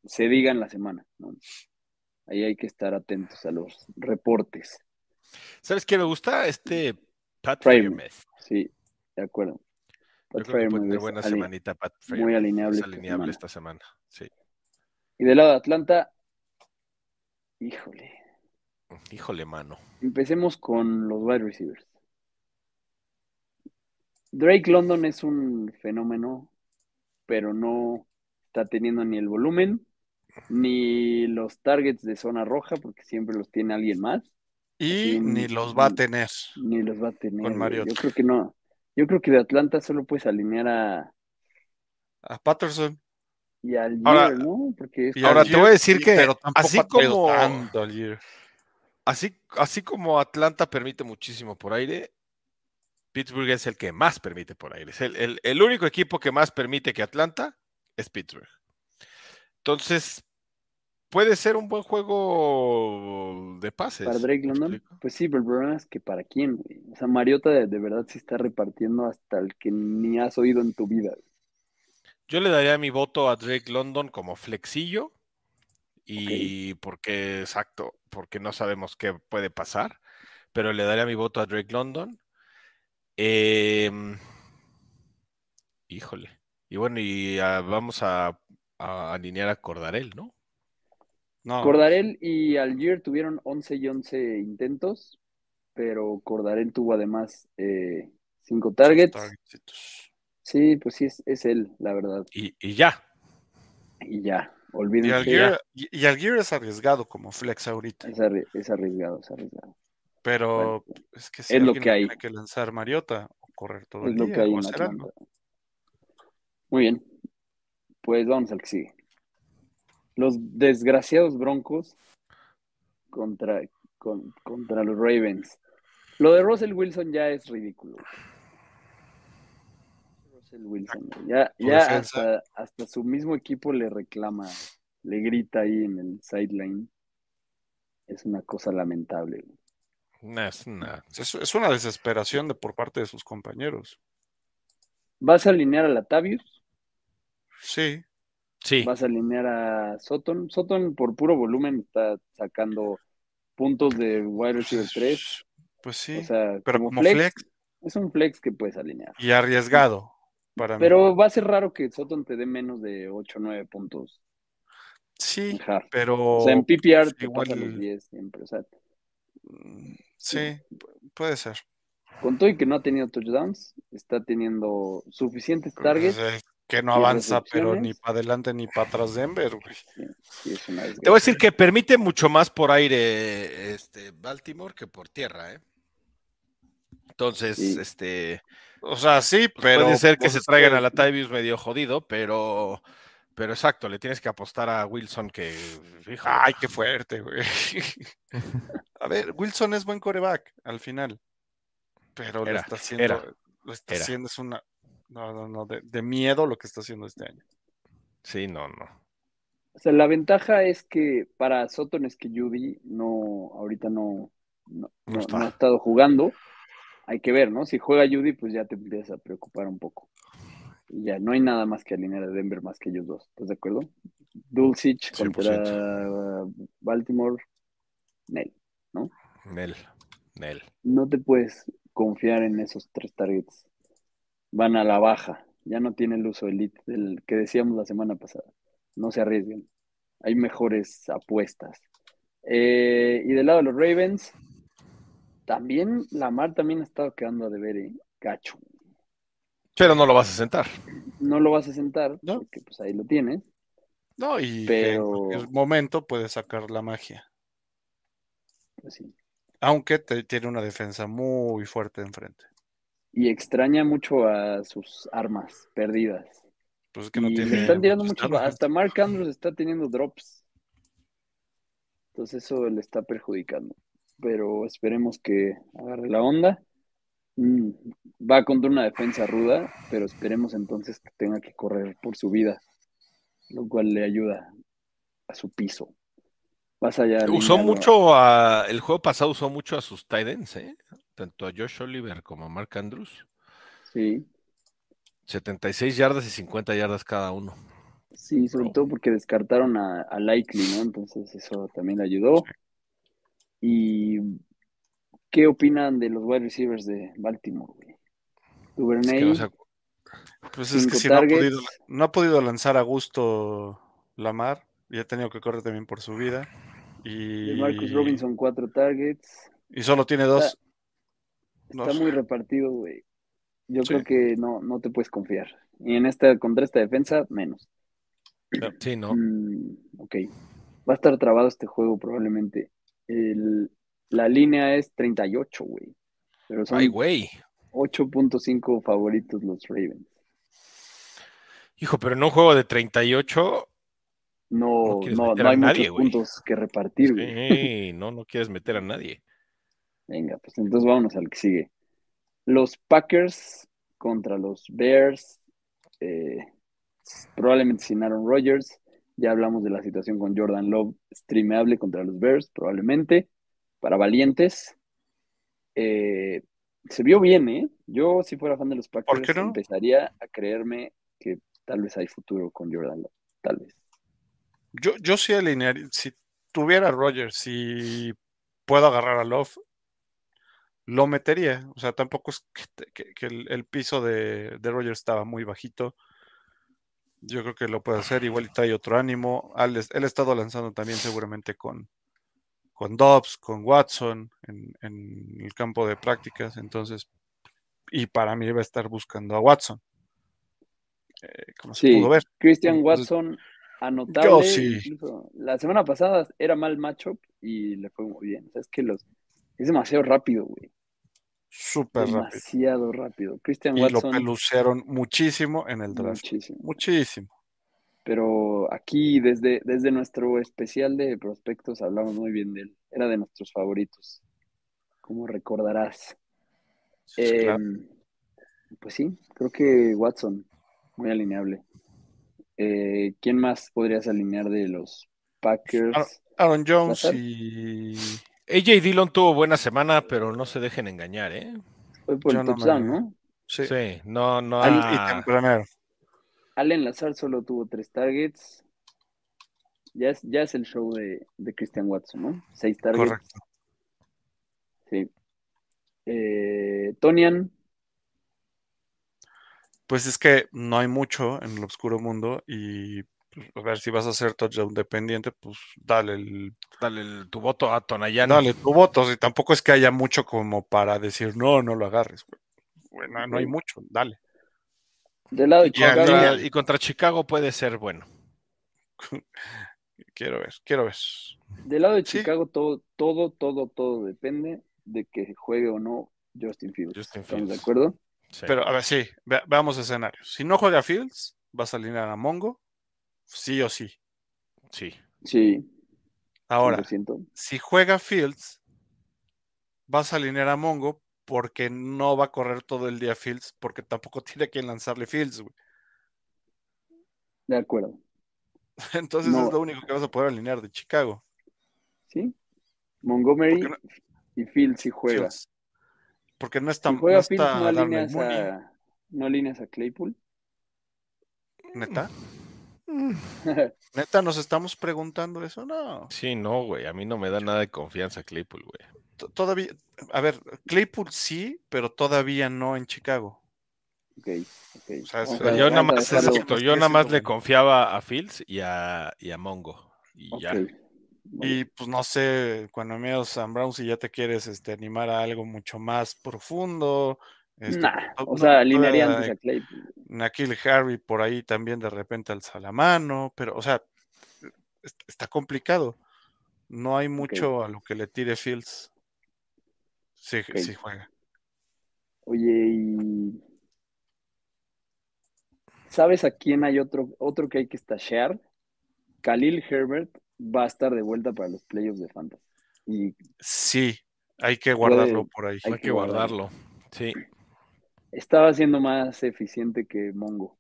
se diga en la semana. ¿no? Ahí hay que estar atentos a los reportes. ¿Sabes qué me gusta? Este Pat. Freiermuth. Sí, de acuerdo. Yo Pat creo que puede buena semanita Pat muy Freiermuth. alineable Es esta alineable semana. esta semana. Sí. Y del lado de Atlanta, híjole, Híjole, mano. empecemos con los wide receivers. Drake London es un fenómeno, pero no está teniendo ni el volumen ni los targets de zona roja, porque siempre los tiene alguien más, Y ni los va a tener. ni los va a tener. Con. Mariota. Yo creo que no. Yo creo que de Atlanta solo puedes alinear a A Patterson. y al Ahora- Year, ¿no? Porque y Ahora al te voy a decir sí, que pero así como- tanto al Year. Así, así como Atlanta permite muchísimo por aire, Pittsburgh es el que más permite por aire. Es el, el- el único equipo que más permite que Atlanta es Pittsburgh. Entonces, puede ser un buen juego de pases. Para Drake ¿me London, pues sí, pero el problema es que para quién, güey. O sea, Mariota de, de verdad se está repartiendo hasta el que ni has oído en tu vida. güey. Yo le daría mi voto a Drake London como flexillo. Y porque, exacto, porque no sabemos qué puede pasar. Pero le daría mi voto a Drake London. Em, híjole. Y bueno, y ah, vamos a, a alinear a Cordarel, ¿no? No, Cordarel y Algier tuvieron 11 y 11 intentos, pero Cordarel tuvo además 5 targets. targetsitos. Sí, pues sí, es, es él, la verdad. Y, y ya. Y ya, Y olvídense. Algier, y, y Algier es arriesgado como flex ahorita, Es, arri- es arriesgado, es arriesgado. pero es que si es lo que hay. tiene que lanzar Mariota o correr todo Es el lo día que hay en. Muy bien. Pues vamos al que sigue. Los desgraciados Broncos contra, con- contra los Ravens. Lo de Russell Wilson ya es ridículo. Russell Wilson, güey. ya, ya hasta, hasta su mismo equipo le reclama, le grita ahí en el sideline. Es una cosa lamentable. No, es una- Es, es una desesperación de por parte de sus compañeros. ¿Vas a alinear a Latavius? Sí, Sí, ¿Vas a alinear a Sutton? Sutton por puro volumen está sacando puntos de wide receiver 3. pues sí, O sea, pero como, como flex, flex. es un flex que puedes alinear. y arriesgado para mí. Pero va a ser raro que Sutton te dé menos de 8 o 9 puntos Sí, pero O sea, en PPR te igual- pasa los 10 siempre. O sea, mm, sí, pu- puede ser. con todo y que no ha tenido touchdowns, está teniendo suficientes targets. Pues, que no avanza, pero ni para adelante ni para atrás Denver, güey. Sí, sí, te voy a decir que permite mucho más por aire este, Baltimore que por tierra, ¿eh? Entonces, Sí. este, O sea, sí, pero puede ser que pues, se traigan a la Tyvius medio jodido, pero, pero exacto, le tienes que apostar a Wilson que, híjole, Ay, qué fuerte, güey. *laughs* A ver, Wilson es buen coreback al final, pero lo está haciendo, era, lo está era. haciendo es una, no, no, no, de, de miedo lo que está haciendo este año. sí, no, no. O sea, la ventaja es que para Sutton es que Judy no, ahorita no, no, No no- está. no ha estado jugando. Hay que ver, ¿no? Si juega Judy, pues ya te empiezas a preocupar un poco. Y ya no hay nada más que alinear a Denver más que ellos dos. ¿Estás de acuerdo? Dulcich 100%. contra Baltimore. Nel. Nel, Nel. No te puedes confiar en esos tres targets. Van a la baja. Ya no tiene el uso elite del que decíamos la semana pasada. No se arriesguen. Hay mejores apuestas. Eh, y del lado de los Ravens, también Lamar también ha estado quedando a deber, ¿eh? Gacho. Pero no lo vas a sentar. No lo vas a sentar, No. porque pues ahí lo tienes. No, y Pero- en cualquier momento puede sacar la magia, Pues sí. aunque te- tiene una defensa muy fuerte enfrente. Y extraña mucho a sus armas perdidas. Pues es que no y tiene. le están tirando pues, mucho. Hasta Mark Andrews está teniendo drops. Entonces eso le está perjudicando. Pero esperemos que agarre la onda. Mm, va contra una defensa ruda, pero esperemos entonces que tenga que correr por su vida, lo cual le ayuda a su piso. Vas allá. Usó mucho a, el juego pasado usó mucho a sus tight ends, ¿eh? Tanto a Josh Oliver como a Mark Andrews. Sí, 76 yardas y 50 yardas cada uno. sí, sobre Bro. todo porque descartaron a, a Likely, ¿no? Entonces eso también le ayudó. ¿Y qué opinan de los wide receivers de Baltimore, güey? Es Duvernay, que no se- Pues es que si no ha, podido, no ha podido lanzar a gusto Lamar, y ha tenido que correr también por su vida. Y, de Marcus Robinson, cuatro targets. y solo tiene dos. No Está sé. muy repartido, güey. Yo Sí. creo que no, no te puedes confiar. Y en esta, contra esta defensa, menos. Sí, no. Mm, ok. Va a estar trabado este juego probablemente. El- la línea es 38, güey. Pero son Ay, güey. 8.5 favoritos los Ravens. Hijo, pero en un juego de 38, No, No no, hay nadie, muchos puntos que repartir, güey. sí, no, no quieres meter a nadie. Venga, pues entonces vámonos al que sigue. Los Packers contra los Bears. eh, probablemente sin Aaron Rodgers. Ya hablamos de la situación con Jordan Love, streameable contra los Bears, probablemente. Para valientes. Eh, se vio bien, ¿eh? Yo, si fuera fan de los Packers, no? empezaría a creerme que tal vez hay futuro con Jordan Love. Tal vez. Yo, yo sí alinearía, si tuviera a Rogers, si puedo agarrar a Love, lo metería. O sea, tampoco es que, te- que- que el, el piso de, de Rogers estaba muy bajito. Yo creo que lo puede hacer, igual y trae otro ánimo. Al- Él ha estado lanzando también seguramente con, con Dobbs, con Watson en, en el campo de prácticas, entonces, y para mí va a estar buscando a Watson. Eh, como se pudo ver. Christian Entonces, Watson, anotable. yo sí. La semana pasada era mal matchup y le fue muy bien. O sea, es que los es demasiado rápido, güey. Súper rápido. Demasiado rápido. Christian Y lo Watson, pelucearon muchísimo en el draft. muchísimo. Muchísimo. Pero aquí, desde, desde nuestro especial de prospectos, hablamos muy bien de él. Era de nuestros favoritos, como recordarás. Sí, Eh, claro. Pues sí, creo que Watson, muy alineable. Eh, ¿quién más podrías alinear de los Packers? Aaron- Jones y AJ Dillon tuvo buena semana, pero no se dejen engañar, ¿eh? Fue por yo el no me- touchdown, ¿no? sí, Sí, no, no. Al- ha- y tempranero. Allen Lazar solo tuvo tres targets. Ya es, ya es el show de, de Christian Watson, ¿no? Seis targets. Correcto. Sí. Eh, Tonian, Pues es que no hay mucho en el oscuro mundo y a ver si vas a hacer touchdown dependiente, pues dale el, Dale el- tu voto a Tonayan. dale tu voto. Y tampoco es que haya mucho como para decir no, no lo agarres. Bueno, no hay mucho, dale. del lado de Y Contra- y contra Chicago puede ser bueno. *laughs* Quiero ver, quiero ver. del lado de Sí. Chicago todo, todo, todo, todo depende de que juegue o no Justin Fields. Justin ¿Estamos de Fields. acuerdo? Sí. Pero a ver, sí, ve- veamos escenarios. Si no juega Fields, vas a alinear a Mongo, sí o sí. Sí. Sí, Ahora, 100%. si juega Fields, vas a alinear a Mongo porque no va a correr todo el día Fields, porque tampoco *laughs* tiene que lanzarle Fields, güey. De acuerdo. *laughs* Entonces No. es lo único que vas a poder alinear de Chicago. ¿Sí? Montgomery ¿Por y Fields si juega. Fields. Porque no está, Si juega no Fields, está no alineas a, no alineas a Claypool. neta. *laughs* Neta, nos estamos preguntando eso. No, Sí, no, güey. A mí no me da nada de confianza Claypool, güey. T- todavía, a ver, Claypool sí, pero todavía no en Chicago. Ok, ok. O sea, Vamos Pero a- yo nada más, exacto, yo nada más le confiaba a Fields y a, y a Mongo. Y ya. Y pues no sé, cuando me Sam Brown, si ya te quieres este, animar a algo mucho más profundo. Este, Nah, to- o sea, alinearía antes a Claypool. Nakil Harry por ahí también de repente alza la mano, pero o sea, es- está complicado. No hay mucho a lo que le tire Fields. Sí, Ok. sí juega. Oye, y ¿sabes a quién hay otro, otro que hay que stashear? Khalil Herbert va a estar de vuelta para los playoffs de Fantasy. Y Sí, hay que guardarlo por ahí. hay Hay que que guardarlo. Sí. Estaba siendo más eficiente que Mongo.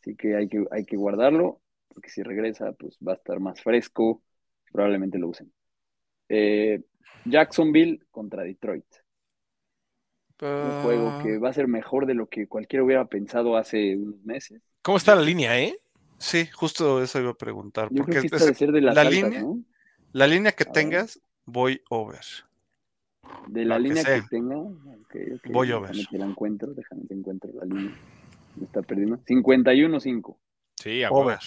Así que hay que, hay que guardarlo, porque si regresa, pues va a estar más fresco. Probablemente lo usen. Eh, Jacksonville contra Detroit. Un juego que va a ser mejor de lo que cualquiera hubiera pensado hace unos meses. ¿Cómo está la línea, eh? Sí, justo eso iba a preguntar. Yo porque creo que esta es- de ser de las la altas, línea- ¿no? la línea que A ver. tengas, voy over. De la que línea que, sea. tenga. ok, ok, Voy déjame que la encuentro, déjame que encuentro la línea. Me está perdiendo. 51-5. Sí, a. Over.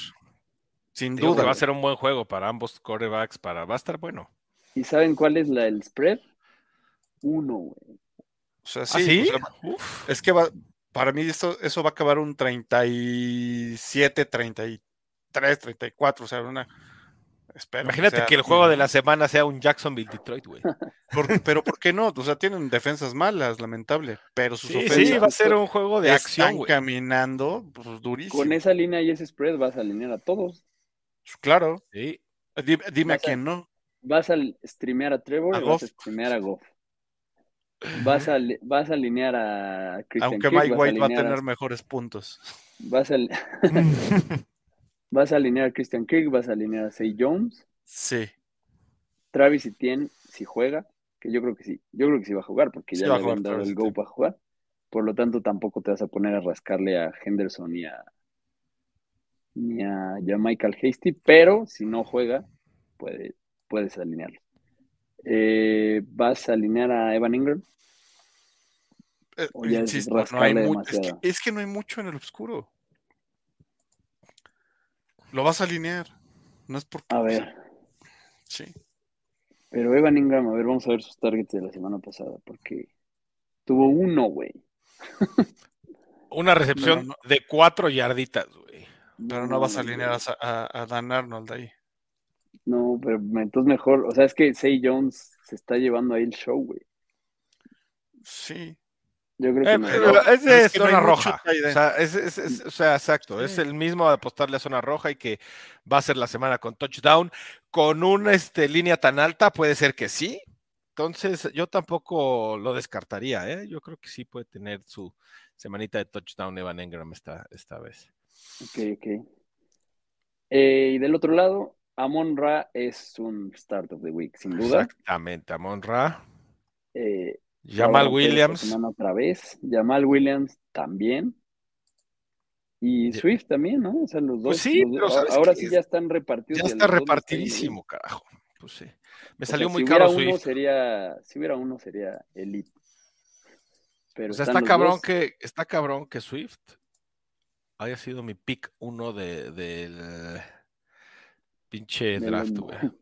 Sin Digo que duda. va a ser un buen juego para ambos corebacks, para va a estar bueno. ¿Y saben cuál es la, el spread? Uno, güey. O sea, ¿Ah, sí, o sea, es que va, para mí eso, eso va a acabar un 37, 33, 34, o sea, una... Espero Imagínate sea que el juego de la semana sea un Jacksonville Detroit, güey. Por- pero ¿por qué no? O sea, tienen defensas malas, lamentable, pero sus Sí, ofensas sí, va a ser un juego de acción, están caminando pues, durísimo. Con esa línea y ese spread vas a alinear a todos. Claro, Sí. dime, dime a quién no. Vas a streamear a Trevor A y vas a streamear a Goff. Vas a, vas a alinear a Christian Aunque Kirk, Mike White va a tener mejores puntos. Vas a, *laughs* *laughs* vas a alinear a Christian Kirk, vas a alinear a Say Jones. Sí, Travis Etienne, si juega, que yo creo que sí, yo creo que sí va a jugar, porque Sí ya va le habían dado el go para jugar. Por lo tanto, tampoco te vas a poner a rascarle a Henderson ni a ni a, ya Michael Hasty, pero si no juega, puede, puedes alinearlo. Eh, ¿Vas a alinear a Evan Ingram? Eh, insisto, no hay que, es que no hay mucho en el oscuro. Lo vas a alinear. No es porque. A ver, Sí. pero Evan Ingram, a ver, vamos a ver sus targets de la semana pasada, porque tuvo uno, güey. *laughs* Una recepción No, no. de cuatro yarditas, güey. Pero no vas a alinear a, a- a Dan Arnold ahí. No, pero entonces mejor, o sea, es que Say Jones se está llevando ahí el show, güey. Sí. Yo creo que Eh, es de es que zona roja. O sea, es, es- es- o sea, exacto. Es el mismo de apostarle a zona roja y que va a ser la semana con touchdown. Con una este, línea tan alta, puede ser que sí. Entonces, yo tampoco lo descartaría. ¿eh? Yo creo que sí puede tener su semanita de touchdown Evan Engram esta, esta vez. Ok, ok. Eh, y del otro lado, Amon Ra es un start of the week, sin duda. Exactamente. Amon Ra. Eh, Jamal Williams. otra vez. Jamal Williams también. Y. Swift también, ¿no? O sea, los dos. Pues sí, los- pero a- ¿sabes ahora sí ya están repartidos. Ya está repartidísimo, carajo. Pues sí. Me O salió sea, muy si caro hubiera uno Swift. sería, si hubiera uno sería elite. Pero O sea, está cabrón dos. que está cabrón que Swift haya sido mi pick uno de, del pinche Del- draft, güey. *laughs*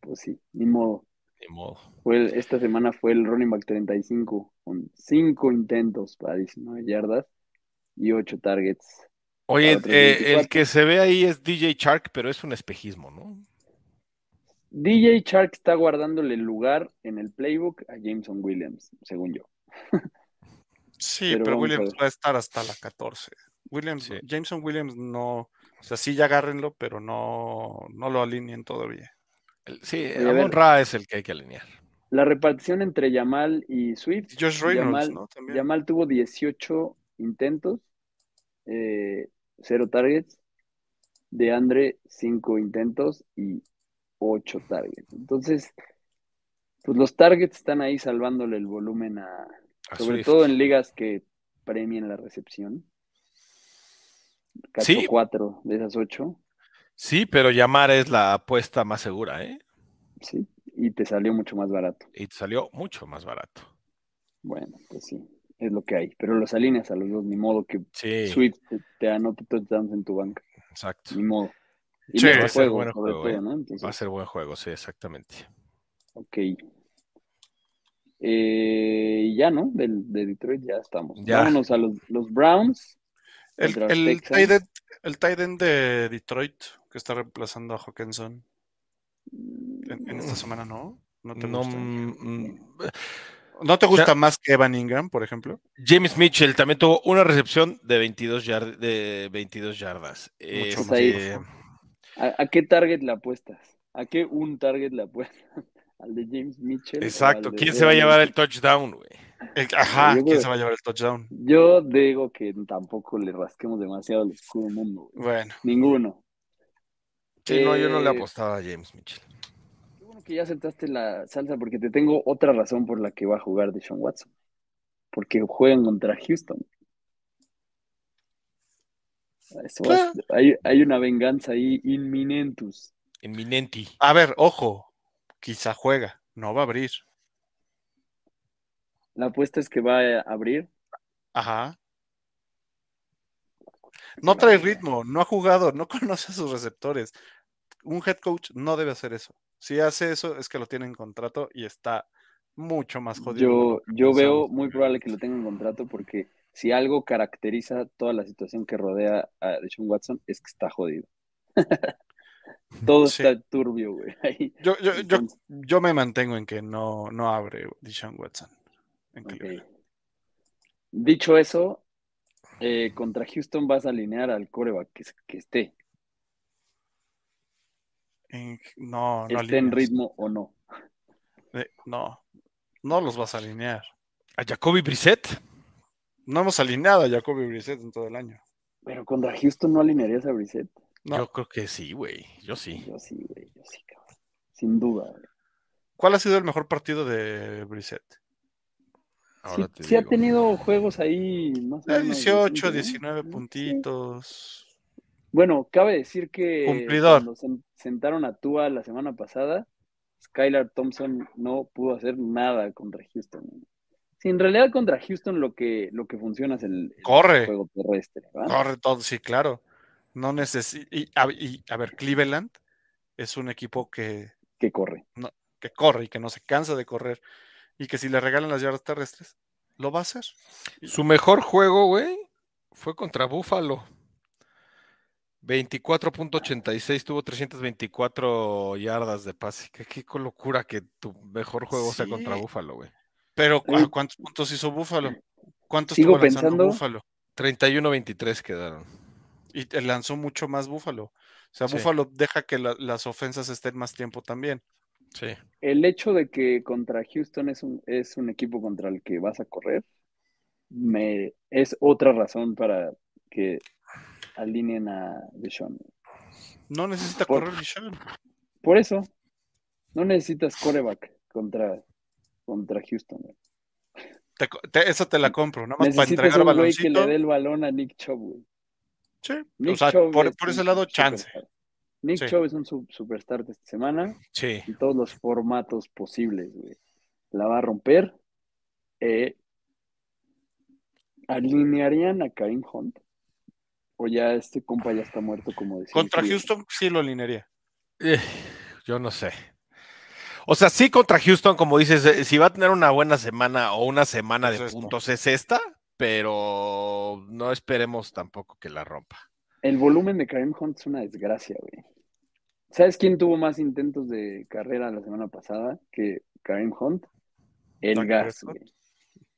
Pues sí, ni modo. Ni modo. Fue el- esta semana fue el running back 35 con 5 intentos para 19 yardas y 8 targets. Oye, eh, el 24. que se ve ahí es DJ Shark, pero es un espejismo, ¿no? DJ Shark está guardándole el lugar en el playbook a Jameson Williams, según yo. *laughs* Sí, Pero pero, vamos a Williams va a estar hasta la 14. Williams, Sí. Jameson Williams no. O sea, sí ya agárrenlo, pero no, no lo alineen todavía. El- sí, Amon. Ra es el que hay que alinear. La repartición entre Yamal y Swift. Y Josh Reynolds, Yamal, ¿no? También. Yamal tuvo 18 intentos, 0 targets. De Andre, 5 intentos y 8 targets. Entonces, pues los targets están ahí salvándole el volumen a, A sobre Swift. todo en ligas que premien la recepción. Sí. 4 de esas 8, Sí, pero llamar es la apuesta más segura, ¿eh? sí, y te salió mucho más barato. Y te salió mucho más barato. Bueno, pues sí, es lo que hay. Pero los alineas a los dos, ni modo que Sí, Swift te, te anote touchdowns en tu banca. exacto. Ni modo. Y Sí, va a ser buen juego, ¿eh? todo, ¿no? Va a ser buen juego, sí, exactamente. ok. Eh, y ya, ¿no? Del, de Detroit ya estamos. Ya. Vámonos a los, los Browns. El, el, tight end, el tight end de Detroit, que está reemplazando a Hawkinson en, en esta semana, ¿no? ¿No te No, gusta? mm, ¿No te o sea- gusta más que Evan Ingram, por ejemplo? James Mitchell también tuvo una recepción de 22, yard- de 22 yardas. Mucho más. Este, ¿A, a qué target le apuestas? ¿A qué un target le apuestas? *laughs* ¿Al de James Mitchell? exacto. ¿Quién se va a llevar el touchdown, güey? El- ajá, yo ¿quién creo- se va a llevar el touchdown? Yo digo que tampoco le rasquemos demasiado al escudo mundo. güey. Bueno, Ninguno. Sí, no, yo no le Eh, apostaba a James Mitchell. Qué bueno que ya aceptaste la salsa porque te tengo otra razón por la que va a jugar Deshaun Watson. Porque juegan contra Houston. Eso va a ser- hay, hay una venganza ahí inminentus. Inminenti. a ver, ojo, quizá juega, no va a abrir. La apuesta es que va a abrir. Ajá. No trae ritmo, no ha jugado, no *laughs* conoce a sus receptores. Un head coach no debe hacer eso. Si hace eso es que lo tiene en contrato y está mucho más jodido. Yo, yo veo muy probable que lo tenga en contrato porque si algo caracteriza toda la situación que rodea a Deshaun Watson es que está jodido. *laughs* Todo Sí. está turbio, güey. Yo, yo, yo, yo me mantengo en que no, no abre Deshaun Watson. En ok. Cleveland. Dicho eso, eh, contra Houston vas a alinear al coreback que, que esté, En- no, no esté en ritmo o no. Eh, no, no los vas a alinear. ¿A Jacoby Brissett? No hemos alineado a Jacoby Brissett en todo el año. Pero contra Houston no alinearías a Brissett. No. Yo creo que sí, güey. Yo sí. Yo sí, güey, yo sí, cabrón. Sin duda. güey. ¿Cuál ha sido el mejor partido de Brissett? Ahora Sí, te sí ha tenido juegos ahí más o Eh, menos 18, decentes, ¿no? 19 Sí. puntitos. Bueno, cabe decir que Cumplidor. cuando sen- sentaron a Tua la semana pasada, Skylar Thompson no pudo hacer nada contra Houston. Sí, en realidad contra Houston lo que, lo que funciona es el, el Corre. juego terrestre, ¿verdad? Corre todo, sí, claro. No necesita. Y, a- y, a ver, Cleveland es un equipo que, Que corre. que corre y que no se cansa de correr. Y que si le regalan las yardas terrestres, lo va a hacer. Su mejor juego, güey, fue contra Buffalo. 24.86, tuvo 324 yardas de pase. Qué, qué locura que tu mejor juego sea contra Sí. Buffalo, güey. Pero ¿cu- ¿cuántos puntos hizo Búfalo? ¿Cuántos sigo estuvo lanzando pensando- Búfalo? 31-23 quedaron. Y lanzó mucho más Búfalo. O sea, Sí. Búfalo deja que la- las ofensas estén más tiempo también. Sí. El hecho de que contra Houston es un, es un equipo contra el que vas a correr, me, es otra razón para que alineen a Deshaun. No necesita Por- correr Deshaun. Por eso, no necesitas coreback contra, contra Houston. Te te- esa te la compro, nada más para entregar un güey que le baloncito. dé el balón a Nick Chubb, güey. Sí, o sea, Chubb por, es por ese lado, chance. Nick Sí. Chubb es un su- superstar de esta semana Sí. en todos los formatos posibles, güey. La va a romper. Eh, ¿Alinearían a Karim Hunt? O ya este compa ya está muerto, como decía. Contra? Houston sí lo alinearía. Eh, yo no sé. O sea, sí contra Houston, como dices, eh, si va a tener una buena semana o una semana Es de esto. puntos es esta, pero no esperemos tampoco que la rompa. El volumen de Karim Hunt es una desgracia, güey. ¿Sabes quién tuvo más intentos de carrera la semana pasada que Karim Hunt? El Gas, güey.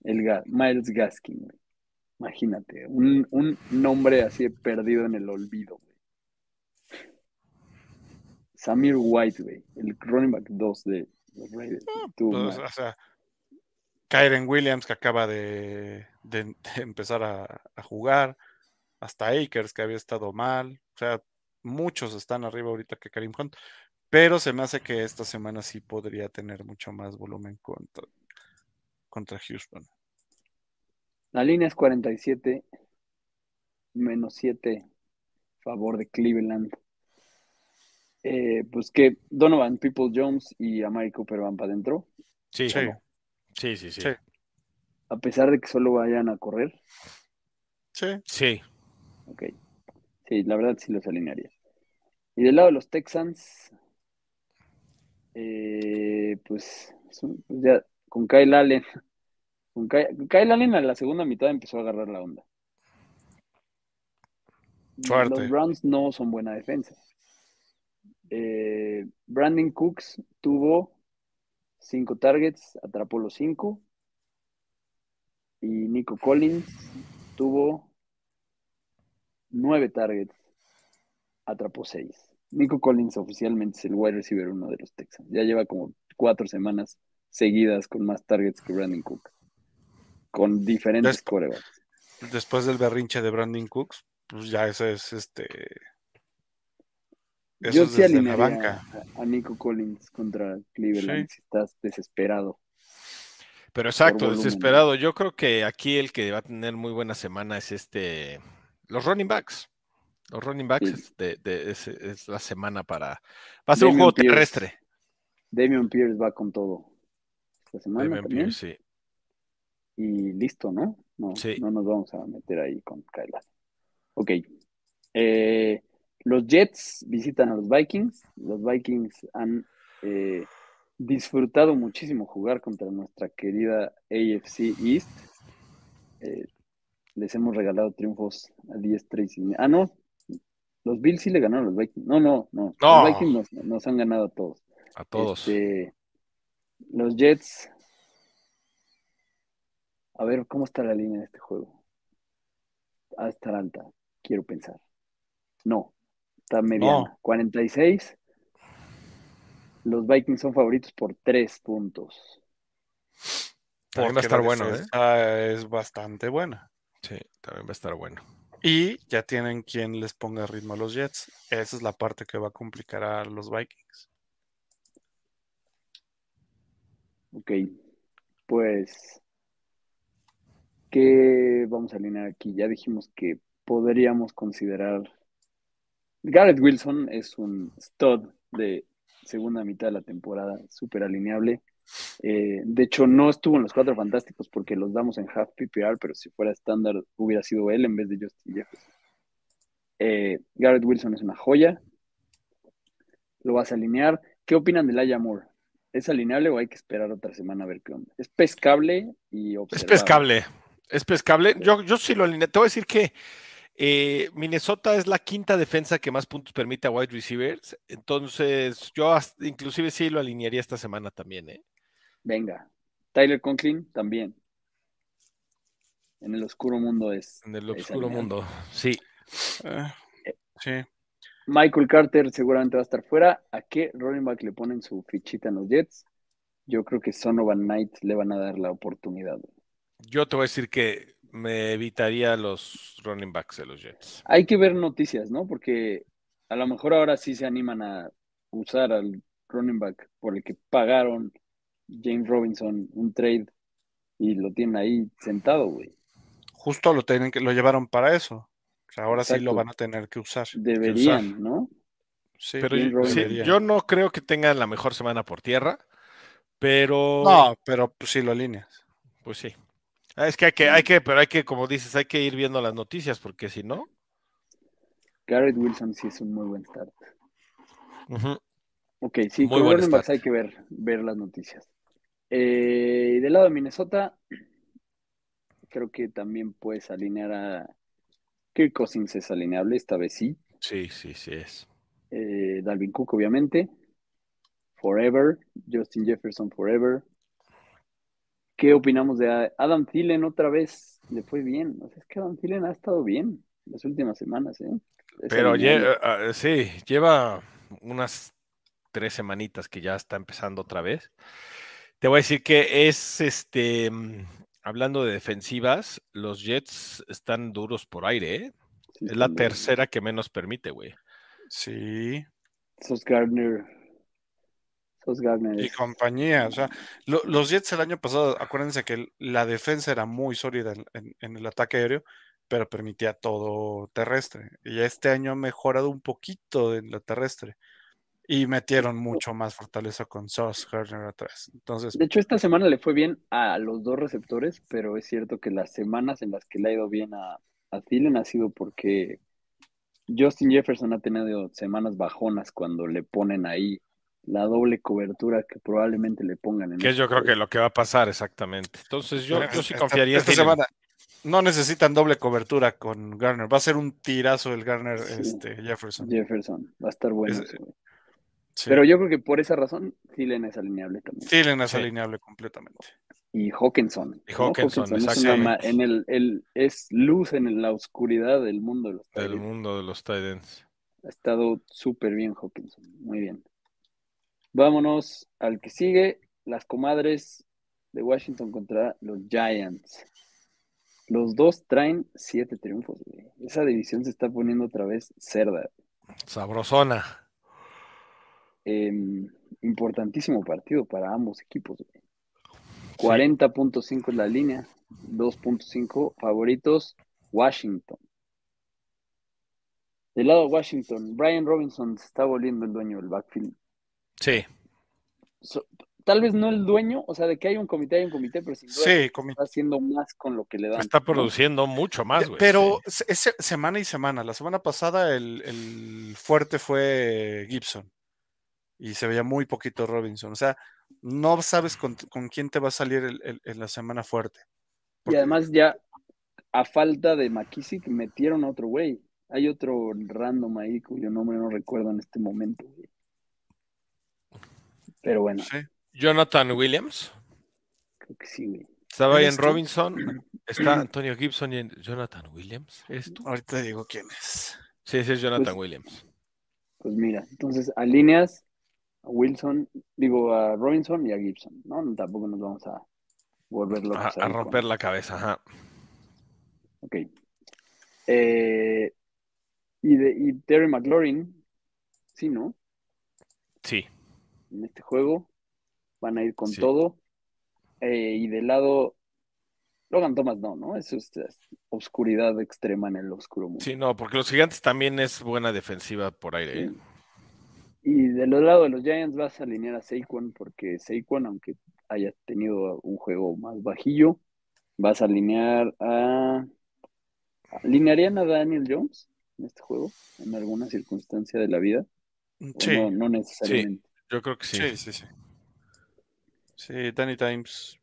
El Gas, Miles Gaskin, güey. Imagínate, un, un nombre así perdido en el olvido, güey. Samir White, güey, el running back 2 de los Raiders. Tuvo Pues, mal. o sea, Kyren Williams que acaba de, de- de empezar a, a jugar, hasta Akers que había estado mal, o sea, muchos están arriba ahorita que Karim Hunt, pero se me hace que esta semana sí podría tener mucho más volumen contra, contra Houston. La línea es 47, menos 7, favor de Cleveland. Eh, pues que Donovan, People Jones y Amari Cooper van para adentro, Sí, Sí. sí, sí, sí. Sí. a pesar de que solo vayan a correr. Sí, Sí. Ok. Sí, la verdad sí los alinearía. Y del lado de los Texans, eh, pues, pues ya con Kyle Allen. *laughs* Con Kyle, Kyle Allen a la segunda mitad empezó a agarrar la onda. Suerte. Los Browns no son buena defensa. Eh, Brandon Cooks tuvo cinco targets, atrapó los cinco. Y Nico Collins tuvo nueve targets, atrapó seis. Nico Collins oficialmente es el wide receiver uno de los Texans. Ya lleva como cuatro semanas seguidas con más targets que Brandon Cook. Con diferentes Desp- corebacks. después del berrinche de Brandon Cooks, pues ya ese es este. Eso Yo es sí la alinearía banca. a, a Nico Collins contra Cleveland Sí. si estás desesperado. Pero exacto, desesperado. Yo creo que aquí el que va a tener muy buena semana es este. Los running backs. Los running backs Sí. es, de- de- es- es la semana para. Va a ser un juego Pierce. terrestre. Damian Pierce va con todo esta semana Damian también. Pierce, sí. Y listo, ¿no? No, Sí. no nos vamos a meter ahí con Allen. Ok. Eh, los Jets visitan a los Vikings. Los Vikings han eh, disfrutado muchísimo jugar contra nuestra querida AFC East. Eh, les hemos regalado triunfos a 10, 3 y... Ah, no. Los Bills sí le ganaron a los Vikings. No, no, no. No. Los Vikings nos, nos han ganado a todos. A todos. Este, los Jets. A ver, ¿cómo está la línea de este juego? Va a estar alta, quiero pensar. No, está mediana. No. 46. Los Vikings son favoritos por 3 puntos. También va a estar bueno, ¿eh? Es bastante buena. Sí, también va a estar bueno. Y ya tienen quien les ponga ritmo a los Jets. Esa es la parte que va a complicar a los Vikings. Ok, pues, ¿qué vamos a alinear aquí? Ya dijimos que podríamos considerar. Garrett Wilson es un stud de segunda mitad de la temporada, súper alineable. Eh, de hecho, no estuvo en los cuatro fantásticos porque los damos en half PPR, pero si fuera estándar hubiera sido él en vez de Justin Jefferson. Eh, Garrett Wilson es una joya. Lo vas a alinear. ¿Qué opinan de Laia Moore? ¿Es alineable o hay que esperar otra semana a ver qué onda? Es pescable y Es pescable. Es pescable. Yo, yo sí lo alineé. Te voy a decir que eh, Minnesota es la quinta defensa que más puntos permite a wide receivers. Entonces, yo hasta- inclusive sí lo alinearía esta semana también, ¿eh? Venga. Tyler Conklin también. En el oscuro mundo es. En el oscuro mundo. Sí. Eh, sí. Michael Carter seguramente va a estar fuera. ¿A qué running back le ponen su fichita en los Jets? Yo creo que Sonovan Knight le van a dar la oportunidad. Yo te voy a decir que me evitaría los running backs de los Jets. Hay que ver noticias, ¿no? Porque a lo mejor ahora sí se animan a usar al running back por el que pagaron James Robinson un trade y lo tienen ahí sentado, güey. Justo lo tienen que lo llevaron para eso. O sea, ahora sí lo van a tener que usar. Deberían, ¿no? Sí, Pero yo, sí, no creo que tengan la mejor semana por tierra, pero No, pero pues, sí lo alineas. pues sí. Ah, Es que hay que, hay que, pero hay que, como dices, hay que ir viendo las noticias, porque si no, Garrett Wilson sí es un muy buen start. ujú, Ok, sí, Muy con hay que ver, ver las noticias. Eh, del lado de Minnesota, creo que también puedes alinear a Kirk Cousins es alineable, esta vez sí. sí, sí, sí es. Eh, Dalvin Cook, obviamente. Forever. Justin Jefferson, Forever. ¿Qué opinamos de Adam Thielen otra vez? Le fue bien. O sea, es que Adam Thielen ha estado bien las últimas semanas, ¿eh? Es Pero lle- ah, sí, lleva unas tres semanitas que ya está empezando otra vez. Te voy a decir que es este, mm, hablando de defensivas, los Jets están duros por aire, ¿eh? Sí, Es la tercera que menos permite, güey. Sí. Sos Gardner. Sos Gardner. Y compañía. O sea, lo- los Jets el año pasado, acuérdense que la defensa era muy sólida en, en- en el ataque aéreo, pero permitía todo terrestre. Y este año ha mejorado un poquito en la terrestre. Y metieron mucho más fortaleza con Sauce Gardner atrás. Entonces, De hecho, esta semana le fue bien a los dos receptores, pero es cierto que las semanas en las que le ha ido bien a, a Thielen ha sido porque Justin Jefferson ha tenido semanas bajonas cuando le ponen ahí la doble cobertura que probablemente le pongan en Que es este yo creo que lo que va a pasar exactamente. Entonces yo, yo sí esta- confiaría en esta Thielen. semana no necesitan doble cobertura con Garner. Va a ser un tirazo el Garner Sí. este, Jefferson. Jefferson va a estar bueno. Es- eso, güey. Sí. Pero yo creo que por esa razón Thielen es alineable también. Thielen es Sí. alineable completamente. Y Hawkinson. Y ¿no? Hawkinson, es, una exactamente. ma- en el, el- es luz en la oscuridad del mundo de los del Tigers. mundo de los Titans. Ha estado súper bien Hawkinson, muy bien. Vámonos al que sigue, las comadres de Washington contra los Giants. Los dos traen siete triunfos, güey. Esa división se está poniendo otra vez cerda. Sabrosona. Eh, importantísimo partido para ambos equipos, güey. 40.5 es la línea, 2.5 favoritos, Washington. Del lado de Washington, Brian Robinson se está volviendo el dueño del backfield. Sí, So- tal vez no el dueño, o sea, de que hay un comité, hay un comité, pero sin duda Sí, comi- está haciendo más con lo que le dan. está produciendo mucho más, güey. Pero sí. es semana y semana. La semana pasada el, el fuerte fue Gibson y se veía muy poquito Robinson. O sea, no sabes con, con quién te va a salir el- el- en la semana fuerte. Y además ya, a falta de McKissick, metieron a otro güey. Hay otro random ahí cuyo nombre no recuerdo en este momento. güey. Pero bueno, Sí. Jonathan Williams. creo que sí, güey. Estaba ahí en. Robinson. Está Antonio Gibson y en- Jonathan Williams. ¿Eres tú? Ahorita te digo quién es. Sí, ese es Jonathan Pues- Williams. Pues mira, entonces alineas Wilson, digo a Robinson y a Gibson, ¿no? Tampoco nos vamos a volver locos. A, a ahí con- romper la cabeza, ajá. Ok. Eh, y, de, y Terry McLaurin, sí, ¿no? Sí. En este juego van a ir con Sí. todo. Eh, y del lado, Logan Thomas no, ¿no? Eso es, es oscuridad extrema en el oscuro mundo. Sí, no, porque los gigantes también es buena defensiva por aire. ¿eh? Y del otro lado de los Giants vas a alinear a Saquon porque Saquon, aunque haya tenido un juego más bajillo, vas a alinear a... ¿Alinearían a Daniel Jones? en este juego, en alguna circunstancia de la vida. ¿O Sí, No, no necesariamente. Yo creo que sí. sí, sí, sí. Sí, Danny Times.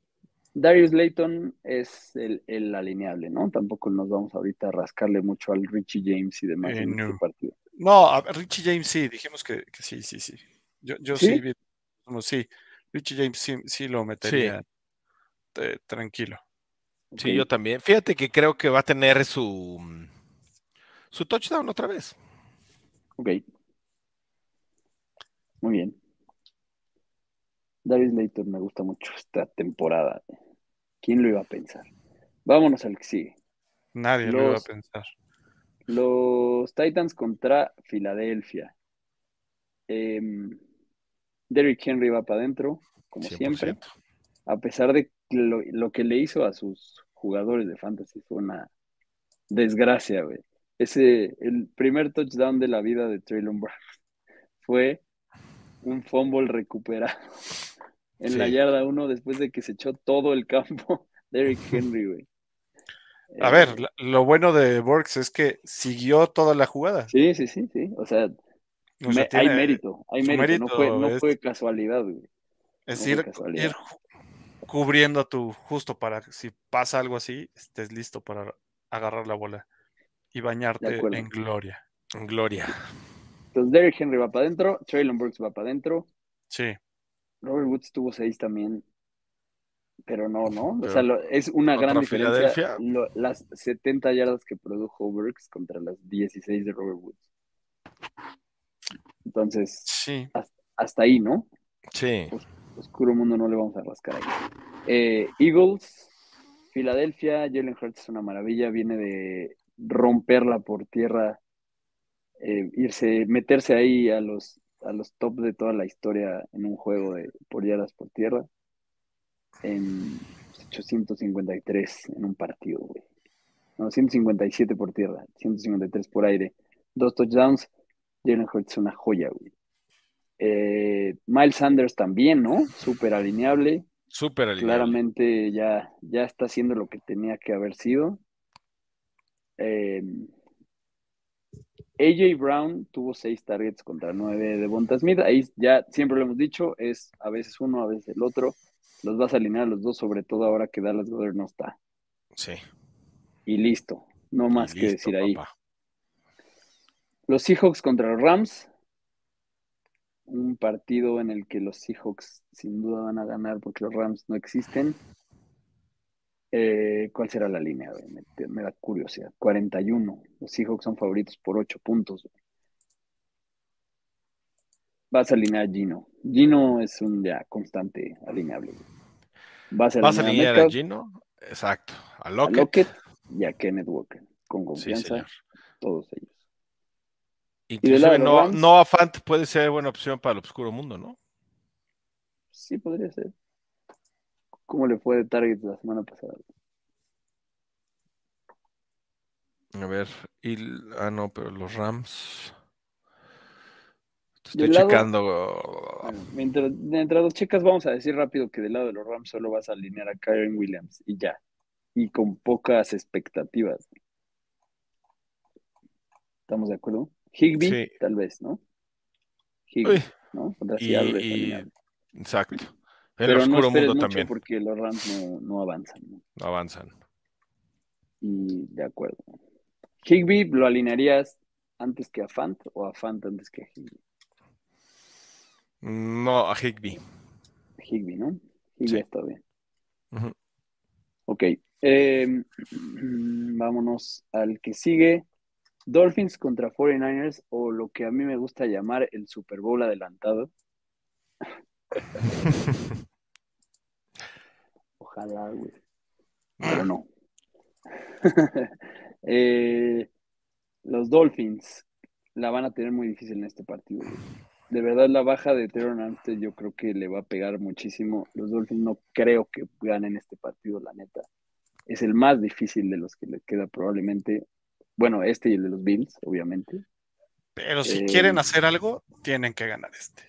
Darius Layton es el, el alineable, ¿no? Tampoco nos vamos ahorita a rascarle mucho al Richie James y demás Eh, en este no. partido. No, a Richie James sí, dijimos que, que sí, sí, sí. Yo, yo sí, ¿Sí? vi- como sí, Richie James sí, sí lo metería eh, tranquilo. Sí, yo también. Fíjate que creo que va a tener su, su touchdown otra vez. Ok. Muy bien. Darius Layton me gusta mucho esta temporada. ¿Quién lo iba a pensar? Vámonos al que sigue. Nadie lo iba a pensar. Los Titans contra Filadelfia. Em, Derrick Henry va para adentro, como 100%. siempre. A pesar de lo, lo que le hizo a sus jugadores de fantasy, fue una desgracia, güey. Ese, el primer touchdown de la vida de Traylon Brown *laughs* fue un fumble recuperado *laughs* en la yarda 1 después de que se echó todo el campo *laughs* Derrick Henry, güey. A ver, lo bueno de Burks es que siguió toda la jugada. Sí, sí, sí, sí. O sea, O sea, me- tiene- hay mérito, hay mérito. No fue, no mérito es- fue casualidad, güey. Es no ir, casualidad. ir ju- cubriendo a tu justo para que si pasa algo así, estés listo para agarrar la bola y bañarte en gloria. Gloria. Entonces, Derrick Henry va para adentro, Traylon Burks va para adentro, Sí, Robert Woods tuvo seis también, pero no, ¿no? O sea, lo- es una gran diferencia lo- las 70 yardas que produjo Burks contra las 16 de Robert Woods. Entonces, sí. hasta ahí, ¿no? Sí. Oscuro mundo no le vamos a rascar ahí. Eh, Eagles, Filadelfia, Jalen Hurts es una maravilla, viene de romperla por tierra, eh, irse, meterse ahí a los, a los top de toda la historia en un juego de por yardas por tierra. En 853 en un partido, güey. No, 157 por tierra, 153 por aire. Dos touchdowns. Jalen Hurts es una joya, güey. Eh, Miles Sanders también, ¿no? Súper alineable. Súper alineable. Claramente ya, ya está haciendo lo que tenía que haber sido. Eh, AJ Brown tuvo seis targets contra nueve de Bonta Smith. Ahí ya siempre lo hemos dicho, es a veces uno, a veces el otro. Los vas a alinear a los dos, sobre todo ahora que Dallas Goddard no está. Sí. Y listo. No más que decir ahí. Los Seahawks contra los Rams. Un partido en el que los Seahawks sin duda van a ganar porque los Rams no existen. Eh, ¿Cuál será la línea? Me, me da curiosidad. 41. Los Seahawks son favoritos por 8 puntos. güey. Vas a alinear a Gino. Gino es un ya constante alineable. Vas a ¿Vas a alinear a Metcalf, Gino? Exacto. A a Lockett. Lockett y a Kenneth Walker. Con confianza, todos ellos. Inclusive los no? Noah Fant puede ser buena opción para el oscuro mundo, ¿no? Sí, podría ser. ¿Cómo le fue de Target la semana pasada? A ver. y ah, no, pero los Rams. Estoy lado- checando. Bueno, mientras, mientras los checas, vamos a decir rápido que del lado de los Rams solo vas a alinear a Kyron Williams y ya. Y con pocas expectativas. ¿Estamos de acuerdo? Higby, Sí. tal vez, ¿no? Higby, Uy, ¿no? Y- y- exacto. El Pero no oscuro esperes mundo mucho también. porque los Rams no, no avanzan. ¿no? No avanzan. Y de acuerdo. Higby, ¿lo alinearías antes que a Fant o a Fant antes que a Higby? No, a Higby. Higby, ¿no? Higby Sí. está bien. Ujú. Ok. eh, vámonos al que sigue. Dolphins contra 49ers o lo que a mí me gusta llamar el Super Bowl adelantado. *laughs* Ojalá, güey. Pero no. *laughs* Eh, los Dolphins la van a tener muy difícil en este partido. güey. De verdad, la baja de Teron Armstead yo creo que le va a pegar muchísimo. Los Dolphins no creo que ganen este partido, la neta. Es el más difícil de los que le queda probablemente. Bueno, este y el de los Bills, obviamente. Pero si Eh, quieren hacer algo, tienen que ganar este.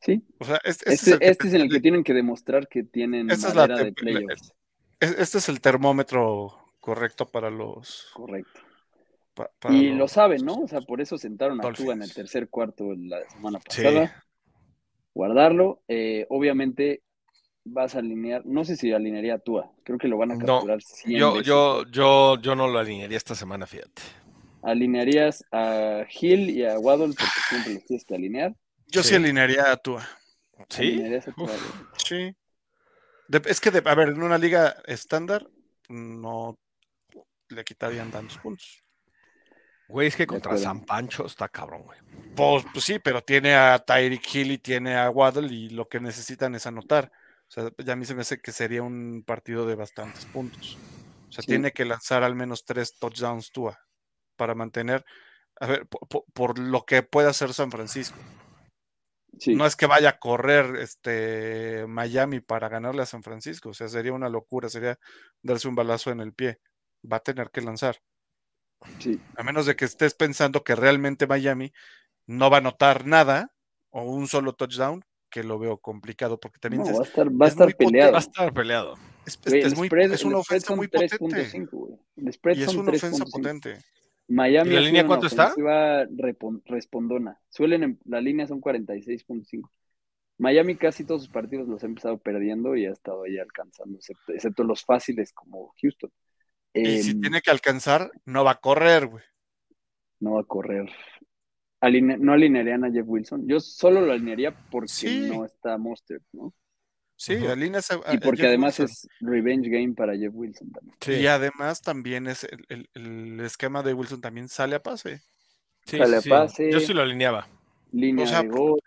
Sí, O sea, este, este este, es el que este es en el que tienen que demostrar que tienen Esta es la de este es el termómetro correcto para los. Correcto. Pa- para Y lo saben, ¿no? O sea, por eso sentaron a Tua en el tercer cuarto la semana Sí. pasada. Guardarlo. Eh, obviamente vas a alinear, no sé si alinearía a Tua, creo que lo van a No, capturar 100 Yo, veces. yo, yo, yo no lo alinearía esta semana, fíjate. Alinearías a Hill y a Waddle porque siempre los tienes que alinear. Yo sí, Sí. alinearía a Tua. ¿Sí? Alinearías a Tua. Sí. De- es que, de- a ver, en una liga estándar no le quitarían tantos puntos. Güey, es que contra. San Pancho está cabrón, güey. Pues, pues sí, pero tiene a Tyreek Hill y tiene a Waddle y lo que necesitan es anotar. O sea, ya a mí se me hace que sería un partido de bastantes puntos. O sea, Sí. tiene que lanzar al menos tres touchdowns Tua para mantener, a ver, po- po- por, lo que puede hacer San Francisco. Sí, No es que vaya a correr este Miami para ganarle a San Francisco. O sea, sería una locura, sería darse un balazo en el pie. Va a tener que lanzar. Sí. A menos de que estés pensando que realmente Miami no va a anotar nada o un solo touchdown, que lo veo complicado porque también No, es, va a estar, va es peleado. Va a estar peleado. es- Güey, es muy- spread- es una ofensa muy potente. 3.5, güey. El spread Y es una ofensa 3.5. potente. Miami ¿Y la línea cuánto está? respondona. Suelen, em- la línea son 46.5. Miami casi todos sus partidos los ha empezado perdiendo y ha estado ahí alcanzando, excepto, excepto los fáciles como Houston. Y si Em, tiene que alcanzar, no va a correr, güey. No va a correr. Aline- no alinearían a Jeff Wilson. Yo solo lo alinearía porque Sí. no está Monster, ¿no? Sí, Ujú. alineas a- a Y porque Jeff además Wilson. es revenge game para Jeff Wilson también. Sí, Y además también es el, el- el esquema de Wilson también sale a pase. sí, sale sí, a pase. Yo sí lo alineaba. Línea O sea, de gol,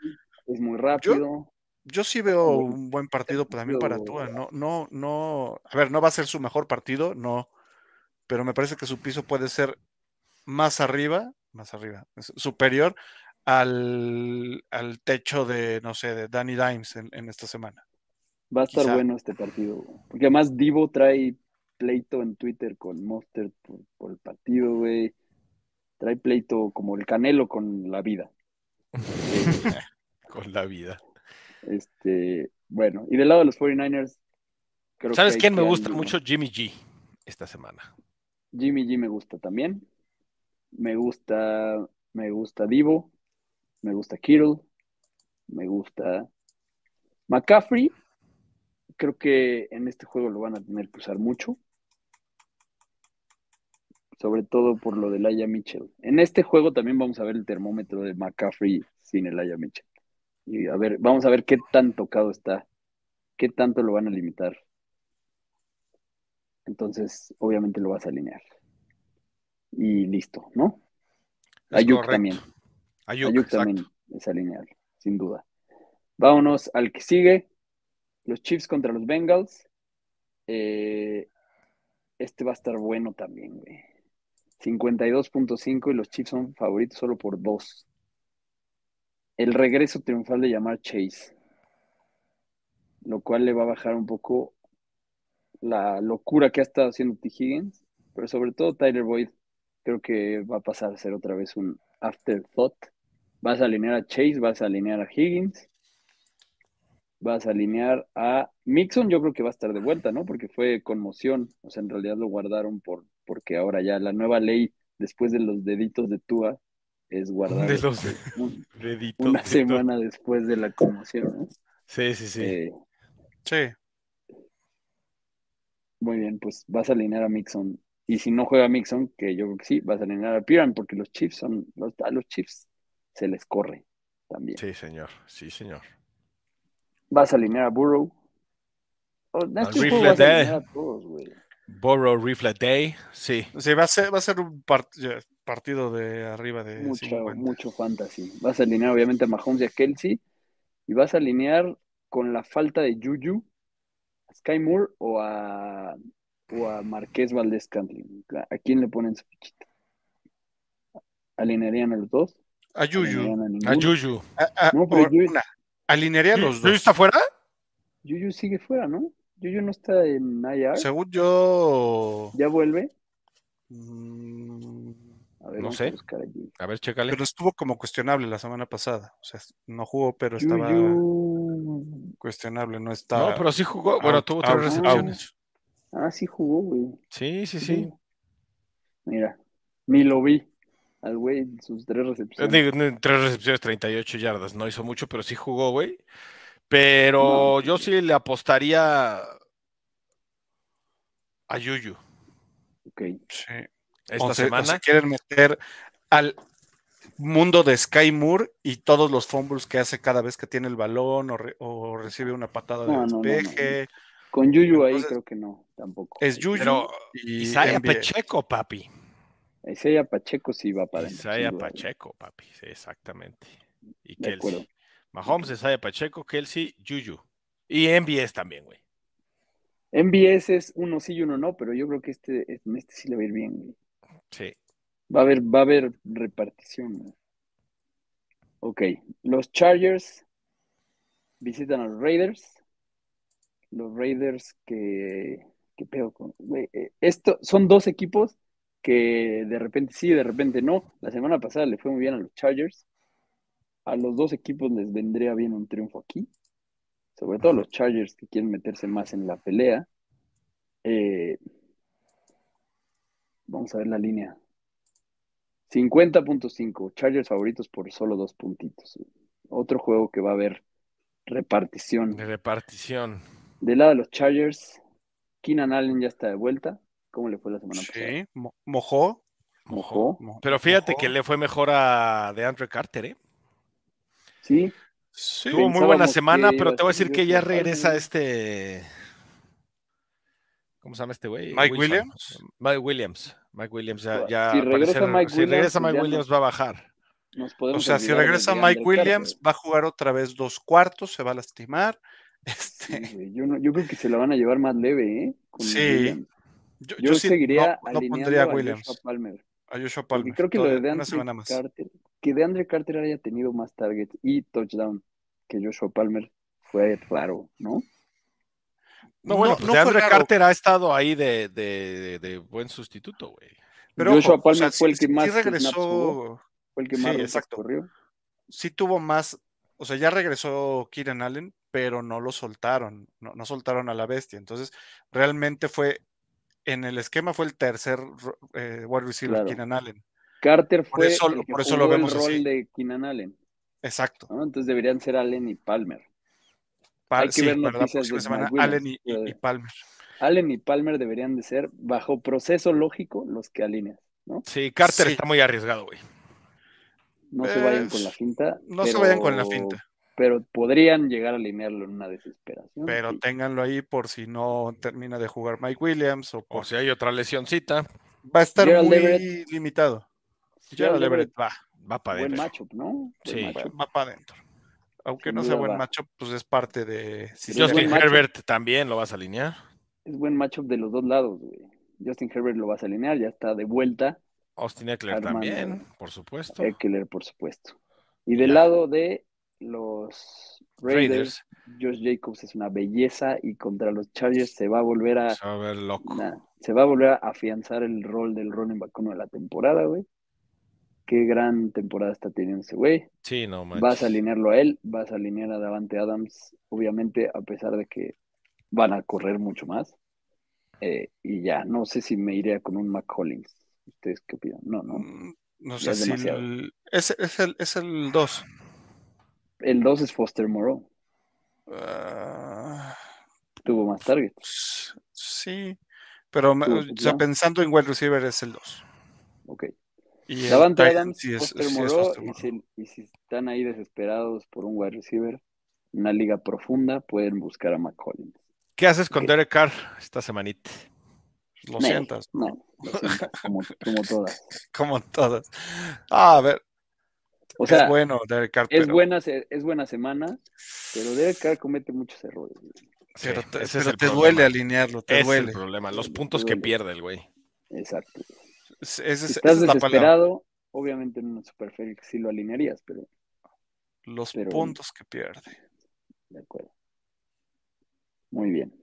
es muy rápido. Yo sí veo un buen partido también para Tua. No, no, no. A ver, no va a ser su mejor partido, no. Pero me parece que su piso puede ser más arriba, más arriba, superior al, al techo de, no sé, de Danny Dimes en, en esta semana. Va a estar Quizá. bueno este partido. güey. Porque además Divo trae pleito en Twitter con Monster por, por el partido, güey. Trae pleito como el Canelo con la vida. *laughs* Con la vida. Este, bueno, y del lado de los 49ers, creo ¿Sabes que quién me gusta mucho? Jimmy G esta semana. Jimmy G me gusta también. Me gusta, me gusta Divo. Me gusta Kittle. Me gusta McCaffrey. Creo que en este juego lo van a tener que usar mucho. Sobre todo por lo de Laia Mitchell. En este juego también vamos a ver el termómetro de McCaffrey sin el Laia Mitchell. Y a ver, vamos a ver qué tan tocado está. Qué tanto lo van a limitar. Entonces, obviamente lo vas a alinear. Y listo, ¿no? Es Ayuk correcto. también. Ayuk, también es alineable, sin duda. Vámonos al que sigue. Los Chiefs contra los Bengals. Eh, este va a estar bueno también, güey. 52.5 y los Chiefs son favoritos solo por 2. El regreso triunfal de llamar Chase. Lo cual le va a bajar un poco la locura que ha estado haciendo T. Higgins. Pero sobre todo Tyler Boyd creo que va a pasar a ser otra vez un afterthought. Vas a alinear a Chase, vas a alinear a Higgins, vas a alinear a Mixon, yo creo que va a estar de vuelta, ¿no? Porque fue conmoción, o sea, en realidad lo guardaron por, porque ahora ya la nueva ley, después de los deditos de Tua, es guardar De los este, un- *laughs* deditos una de semana después de la conmoción, ¿no? Sí, sí, sí. Eh, Sí, muy bien, pues vas a alinear a Mixon. Y si no juega Mixon, que yo creo que sí, vas a alinear a Piran, porque los Chiefs son, los, a los Chiefs se les corre también. Sí, señor. Sí, señor. Vas a alinear a Burrow. Oh, Rifle juego vas a Day. alinear a todos, güey. Borrow Rifle Day. Sí. sí, va a ser, va a ser un part- partido de arriba de Mucho, 50. mucho fantasy. Vas a alinear obviamente a Mahomes y a Kelsey. Y vas a alinear con la falta de Juju, Sky Moore o a, o a Marqués Valdés Cantlin. ¿A quién le ponen su fichita? ¿Alinearían a los dos? A Yuyu. ¿Alinearían a a- No, pero Yuyu- una. Alinearía a los ¿Juju dos. está fuera? Juju sigue fuera, ¿no? Juju no está en IR. Según yo. ¿Ya vuelve? mm, A ver, No sé. A ver, chécale. Pero estuvo como cuestionable la semana pasada. O sea, no jugó, pero estaba Cuestionable. No está. No, pero sí jugó. Bueno, tuvo out, tres out. recepciones. Ah, sí jugó, güey. Sí, sí, sí. Mira, Ni lo vi al güey sus tres recepciones. Digo, tres recepciones, 38 yardas. No hizo mucho, pero sí jugó, güey. Pero No. yo sí le apostaría a Yuyu Ok. Sí. esta o, se, o semana. se quieren meter al mundo de Sky Moore y todos los fumbles que hace cada vez que tiene el balón o, re- o recibe una patada de No, no, no, no. despeje. Con Yuyu ahí creo que no, tampoco. Es Yuyu Pero y Isaiah NBA. Pacheco, papi. Isaiah Pacheco sí va para adentro. Isaiah güey. Pacheco, papi. Sí, exactamente. Y De acuerdo. Kelsey. Mahomes, Isaiah Pacheco, Kelsey, Yuyu. Y MBS también, güey. MBS es uno sí y uno no, pero yo creo que este, este sí le va a ir bien, güey. Sí. Va a haber, va a haber repartición. Ok, los Chargers visitan a los Raiders. Los Raiders que, ¿qué pedo con? eh, esto son dos equipos que de repente sí, de repente no. La semana pasada le fue muy bien a los Chargers. A los dos equipos les vendría bien un triunfo aquí. Sobre todo los Chargers que quieren meterse más en la pelea. Eh, vamos a ver la línea. 50.5. Chargers favoritos por solo dos puntitos. Otro juego que va a haber repartición. De repartición. Del lado de los Chargers, Keenan Allen ya está de vuelta. ¿Cómo le fue la semana pasada? Sí, mo- mojó. Mojó. mo- Pero fíjate mojó. que le fue mejor a DeAndre Carter, ¿eh? Sí, Sí, Tuvo muy buena semana, pero te voy a decir que ya regresa este. ¿Cómo se llama este güey? Mike Wilson. Williams. Mike Williams. Mike Williams ya. Si ya regresa parecer- Mike si Williams, regresa pues Mike Williams no. va a bajar. nos O sea, si de regresa Mike Williams, Carter. va a jugar otra vez dos cuartos, se va a lastimar. *laughs* Este, yo, no- yo creo que se la van a llevar más leve, ¿eh? Con Sí, yo, Yo, yo sí seguiría no, no alineando pondría a a Williams, Joshua Palmer. a Joshua Palmer. creo que lo de semana más. Carter, que DeAndre Carter haya tenido más targets y touchdown que Joshua Palmer fue raro, ¿no? No, bueno, No- pues no fue raro. Carter ha estado ahí de, de- de buen sustituto, güey. Pero Joshua ojo, o Palmer sea, fue sí- el que sí más snaps regresó, jugó, fue el que sí, más exacto. corrió. sí tuvo más, o sea, ya regresó Kieran Allen, pero no lo soltaron, no, no soltaron a la bestia. Entonces, realmente fue, en el esquema fue el tercer eh, wide receiver, Claro. Keenan Allen. Carter Por fue eso- el que por eso jugó lo vemos el rol así. de Keenan Allen, Exacto. ¿no? Entonces deberían ser Allen y Palmer. Hay que sí, ver para la noticias próxima de semana, Allen y, Williams, y- y eh, Palmer. Allen y Palmer deberían de ser bajo proceso lógico los que alineas, ¿no? Sí, Carter Sí. está muy arriesgado, güey. No se vayan con la finta. No se pero- vayan con la finta, Pero podrían llegar a alinearlo en una desesperación. pero sí. ténganlo ahí por si no termina de jugar Mike Williams o O por... si hay otra lesioncita, Va a estar Gerald muy Everett. limitado. Gerald Gerald Everett va, va para Buen adentro. matchup, ¿no? Buen Sí. matchup. va, para adentro. Aunque no sea duda buen va. matchup, pues es parte de... si Justin. Herbert también lo vas a alinear. Es buen matchup de los dos lados, güey. Justin Herbert lo vas a alinear, ya está de vuelta. Austin Eckler Armando. también, por supuesto. Eckler, por supuesto. Y del lado de los Raiders. Raiders, Josh Jacobs es una belleza y contra los Chargers se va a volver a, Se va a ver loco. nah, se va a volver a afianzar el rol del running back uno de la temporada, güey. Qué gran temporada está teniendo ese güey. Sí, no manches. Vas a alinearlo a él, vas a alinear a Davante Adams, obviamente, a pesar de que van a correr mucho más. Eh, y ya, no sé si me iría con un McCollins. ¿Ustedes qué opinan? No, no. Mm, No sé es si el- es, es el es el 2. El 2 es Foster Moreau. Ah, Tuvo más targets. sí, pero o sea, pensando en wide receiver es el 2. Ok. Y Davante Adams, sí es- Foster sí es Moreau, Foster y, si, y si están ahí desesperados por un wide receiver, una liga profunda, pueden buscar a McCollins. ¿Qué haces con Ok. Derek Carr esta semanita? Lo Meh, sientas, No, lo sientas, como, como todas. *laughs* como todas. Ah, a ver, O sea, es bueno Derek Carr, es, pero, buena, es buena semana, pero Derek Carr comete muchos errores. Sí, pero te, pero duele alinearlo, te es duele. el problema. Los puntos que pierde el güey. Exacto. Es- Si es- estás es desesperado, obviamente en una Superfélix sí lo alinearías, pero Los pero- puntos que pierde. de acuerdo. Muy bien.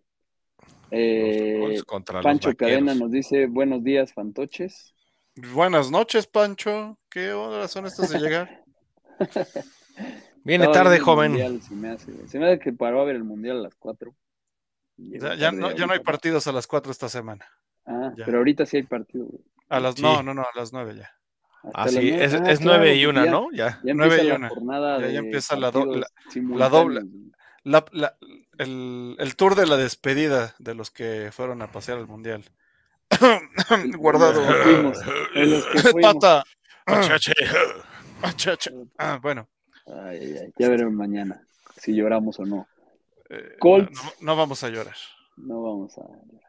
Eh, Pancho. Cadena nos dice, buenos días, fantoches. Buenas noches, Pancho. ¿Qué horas son estas de llegar? *laughs* Viene Estaba tarde, joven. mundial, se, me hace, güey. Se me hace que paró a ver el mundial a las 4. Ya, ya no, ya no hay partidos a las 4 esta semana. Ah, ya. pero ahorita sí hay partido, güey. A las, Sí. No, no, no, a las 9 ya. Ah, las sí, nueve. es, Ah, es claro, 9 y pues 1, ya- ¿no? Ya. Ya Nueve empieza y la una. Ya- ya empieza la do- la- doble- La- la- el, el tour de la despedida de los que fueron a pasear al mundial. *coughs* Guardado. Los que fuimos, en los que. *coughs* Pata. *coughs* Ochache. Acha, acha. Ah, bueno. Ay, ay, ay, Ya veremos mañana si lloramos o no. eh, Colts. No, no vamos a llorar. No vamos a llorar.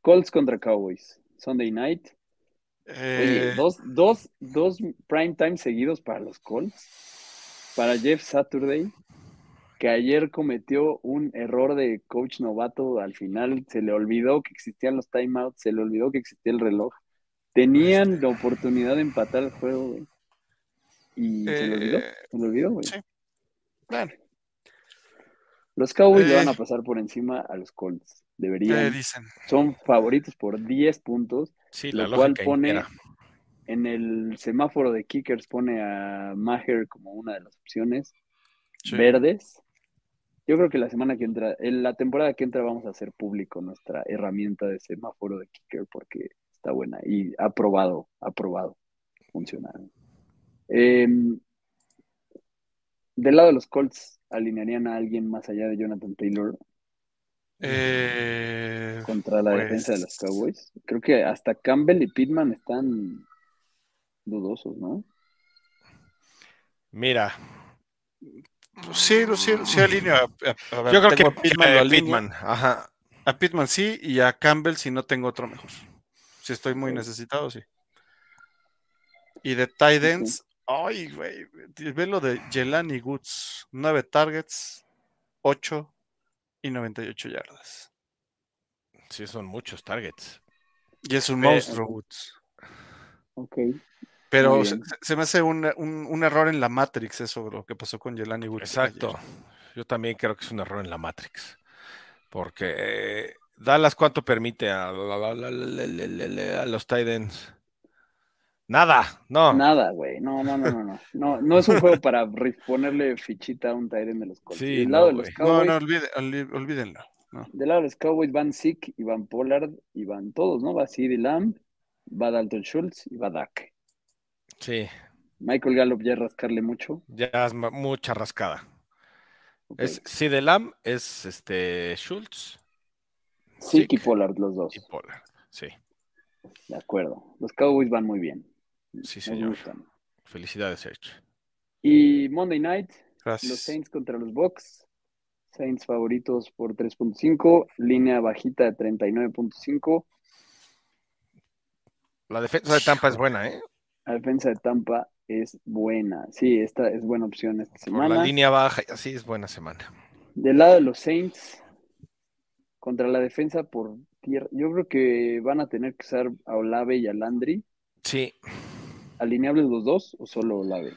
Colts contra Cowboys. Sunday night. Oye, Eh, dos, dos, dos prime time seguidos para los Colts. Para Jeff Saturday, que ayer cometió un error de coach novato. Al final se le olvidó que existían los timeouts, se le olvidó que existía el reloj. Tenían la oportunidad de empatar el juego, güey. Y se le olvidó. eh, Se le olvidó, güey. sí. bueno, Los Cowboys le Eh. van a pasar por encima a los Colts. ¿qué Deberían. dicen? Son favoritos por 10 puntos. Sí, la lo cual pone en el semáforo de kickers pone a Maher como una de las opciones Sí. verdes. Yo creo que la semana que entra, en la temporada que entra vamos a hacer público nuestra herramienta de semáforo de kicker porque está buena y ha probado, ha probado funcionar. Em, del lado de los Colts, ¿alinearían a alguien más allá de Jonathan Taylor Eh, contra la Pues- defensa de los Cowboys? Creo que hasta Campbell y Pittman están dudosos, ¿no? Mira, sí, sí, sí alineo. A, a- a ver, yo creo que a Pittman, eh, ajá. A Pittman sí y a Campbell si no tengo otro mejor. Si estoy muy necesitado, sí. Y de tight ends, ay, güey, ve lo de Jelani Goods, 9 targets, 8 y 98 yardas. Sí, son muchos targets. Y es un monstruo Woods. Ok. Pero se, me hace un, un- un error en la Matrix eso, lo que pasó con Jelani Woods. Exacto. ayer. Yo también creo que es un error en la Matrix. Porque eh, Dallas, ¿cuánto permite a, a los tight ends? Nada, no. Nada, güey. No, no, no, no, no. No, no es un juego para ponerle fichita a un Tyrant de los Colts. Sí, del lado no, de los güey. No, no, olvide- olvídenlo. no. del lado de los Cowboys van Sick y van Pollard y van todos, ¿no? Va CeeDee Lamb, va Dalton Schultz y va Dak. Sí, Michael Gallup ya rascarle mucho. ya es mucha rascada. Ok. Es Sidelam, es este Schultz Sick y. Pollard, los dos. y Pollard. Sí, De acuerdo. Los Cowboys van muy bien. Sí, Me señor. gustan. Felicidades, Serge. Y Monday Night, Gracias. los Saints contra los Bucks. Saints favoritos por 3.5, línea bajita de 39.5. La defensa de Tampa es buena, ¿eh? La defensa de Tampa es buena. Sí, esta es buena opción esta Por semana. la línea baja así es buena semana. Del lado de los Saints, contra la defensa por tierra, yo creo que van a tener que usar a Olave y a Landry. Sí, ¿Alineables los dos o solo Olave?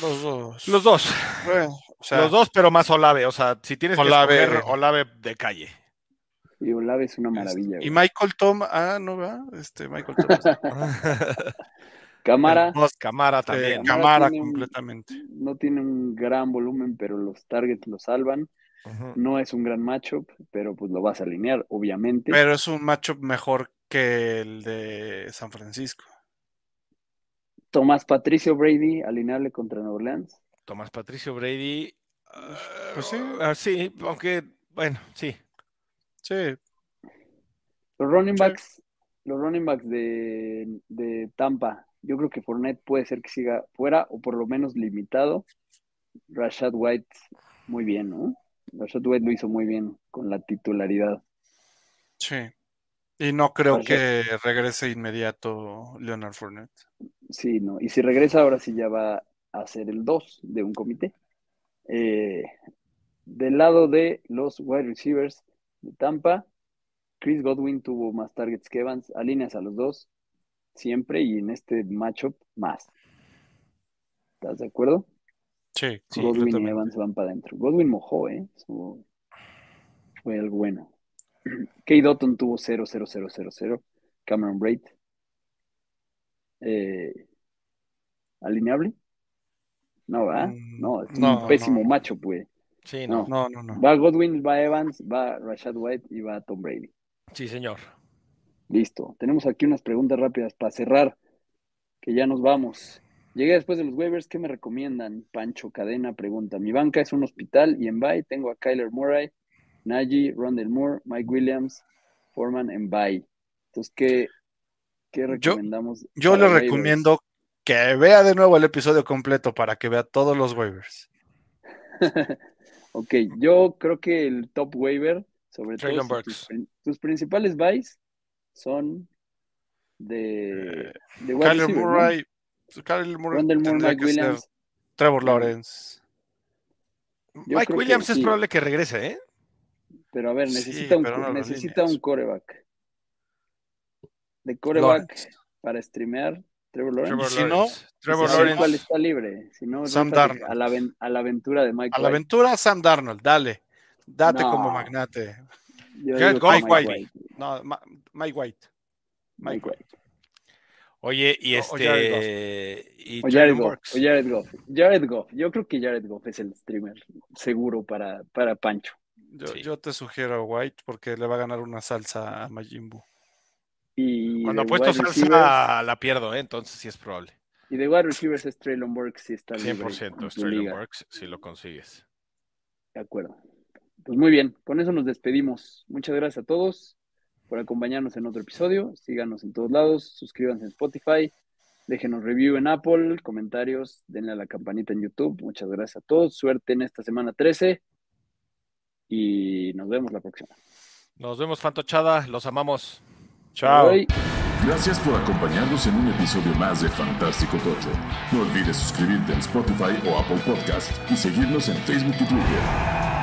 Los dos. los dos. Bueno, o sea, los dos, pero más Olave. O sea, si tienes Olave. que escoger Olave de calle. Y Olave es una maravilla. Y. Michael Tom, ah, no va, este Michael Thomas. *laughs* Cámara boss Camara de también. Un- completamente. no tiene un gran volumen, pero los targets lo salvan. No es un gran matchup, pero pues lo vas a alinear, obviamente. Pero es un matchup mejor que el de San Francisco. Tomás Patricio Brady, alineable contra Nueva Orleans. Tomás Patricio Brady. Pues sí. ah, sí, aunque, bueno, sí. Sí, Los running Sí. backs, los running backs de, de Tampa, yo creo que Fournette puede ser que siga fuera o por lo menos limitado. Rashad White, muy bien, ¿no? Rashad White lo hizo muy bien con la titularidad. sí. Y no creo que regrese inmediato Leonard Fournette. Sí, ¿no? Y si regresa ahora sí ya va a ser el 2 de un comité. Eh, del lado de los wide receivers de Tampa, Chris Godwin tuvo más targets que Evans, alineas a los dos siempre y en este matchup más. ¿Estás de acuerdo? Sí, Godwin y. Evans van para adentro. Godwin mojó, ¿eh? Eso fue algo bueno. *clears throat* Kay Dotton tuvo 0, 0, 0, 0, 0. Cameron Braid. Eh, ¿Alineable? No, ¿va? Mm, No, es no, un pésimo no. macho, pues. Sí, No. no. No, no. Va Godwin, va Evans, va Rashad White y va Tom Brady. Sí, señor. Listo. Tenemos aquí unas preguntas rápidas para cerrar, que ya nos vamos. Llegué después de los waivers, ¿qué me recomiendan? Pancho Cadena pregunta. Mi banca es un hospital y en bye tengo a Kyler Murray, Najee, Rondell Moore, Mike Williams, Foreman en bye. Entonces, ¿qué, qué recomendamos? Yo le recomiendo que vea de nuevo el episodio completo para que vea todos los waivers. *laughs* ok, yo creo que el top waiver, sobre todo tus, principales buys son de, eh, de Kyler Murray, Kyler Murray, Mike Williams, Trevor Lawrence. Mike Williams es probable que regrese, ¿eh? Pero a ver, necesita, un, necesita un coreback. De coreback para streamear, Trevor Lawrence. si no, Trevor Lawrence. está libre. Si no, Sam Darnold. A la, a la, aventura de Mike A la aventura Sam Darnold, dale. Date como magnate. Mike, White. No, Mike White. Mike White. Oye, y este. Y Jared, Goff, o Jared Goff. Jared Goff. Yo creo que Jared Goff es el streamer seguro para, para Pancho. Yo, te sugiero a White porque le va a ganar una salsa a Majimbu. Y Cuando apuesto salsa la pierdo, ¿eh? entonces sí es probable. Y de wide receivers es Traylon Burks si está 100% es Traylon Burks si lo consigues. De acuerdo. Pues muy bien, con eso nos despedimos. Muchas gracias a todos por acompañarnos en otro episodio. Síganos en todos lados, suscríbanse en Spotify, déjenos review en Apple, comentarios, denle a la campanita en YouTube. Muchas gracias a todos. Suerte en esta semana 13 y nos vemos la próxima. Nos vemos, Fantochada. Los amamos. Chao. Gracias por acompañarnos en un episodio más de Fantástico Tocho. No olvides suscribirte en Spotify o Apple Podcast y seguirnos en Facebook y Twitter.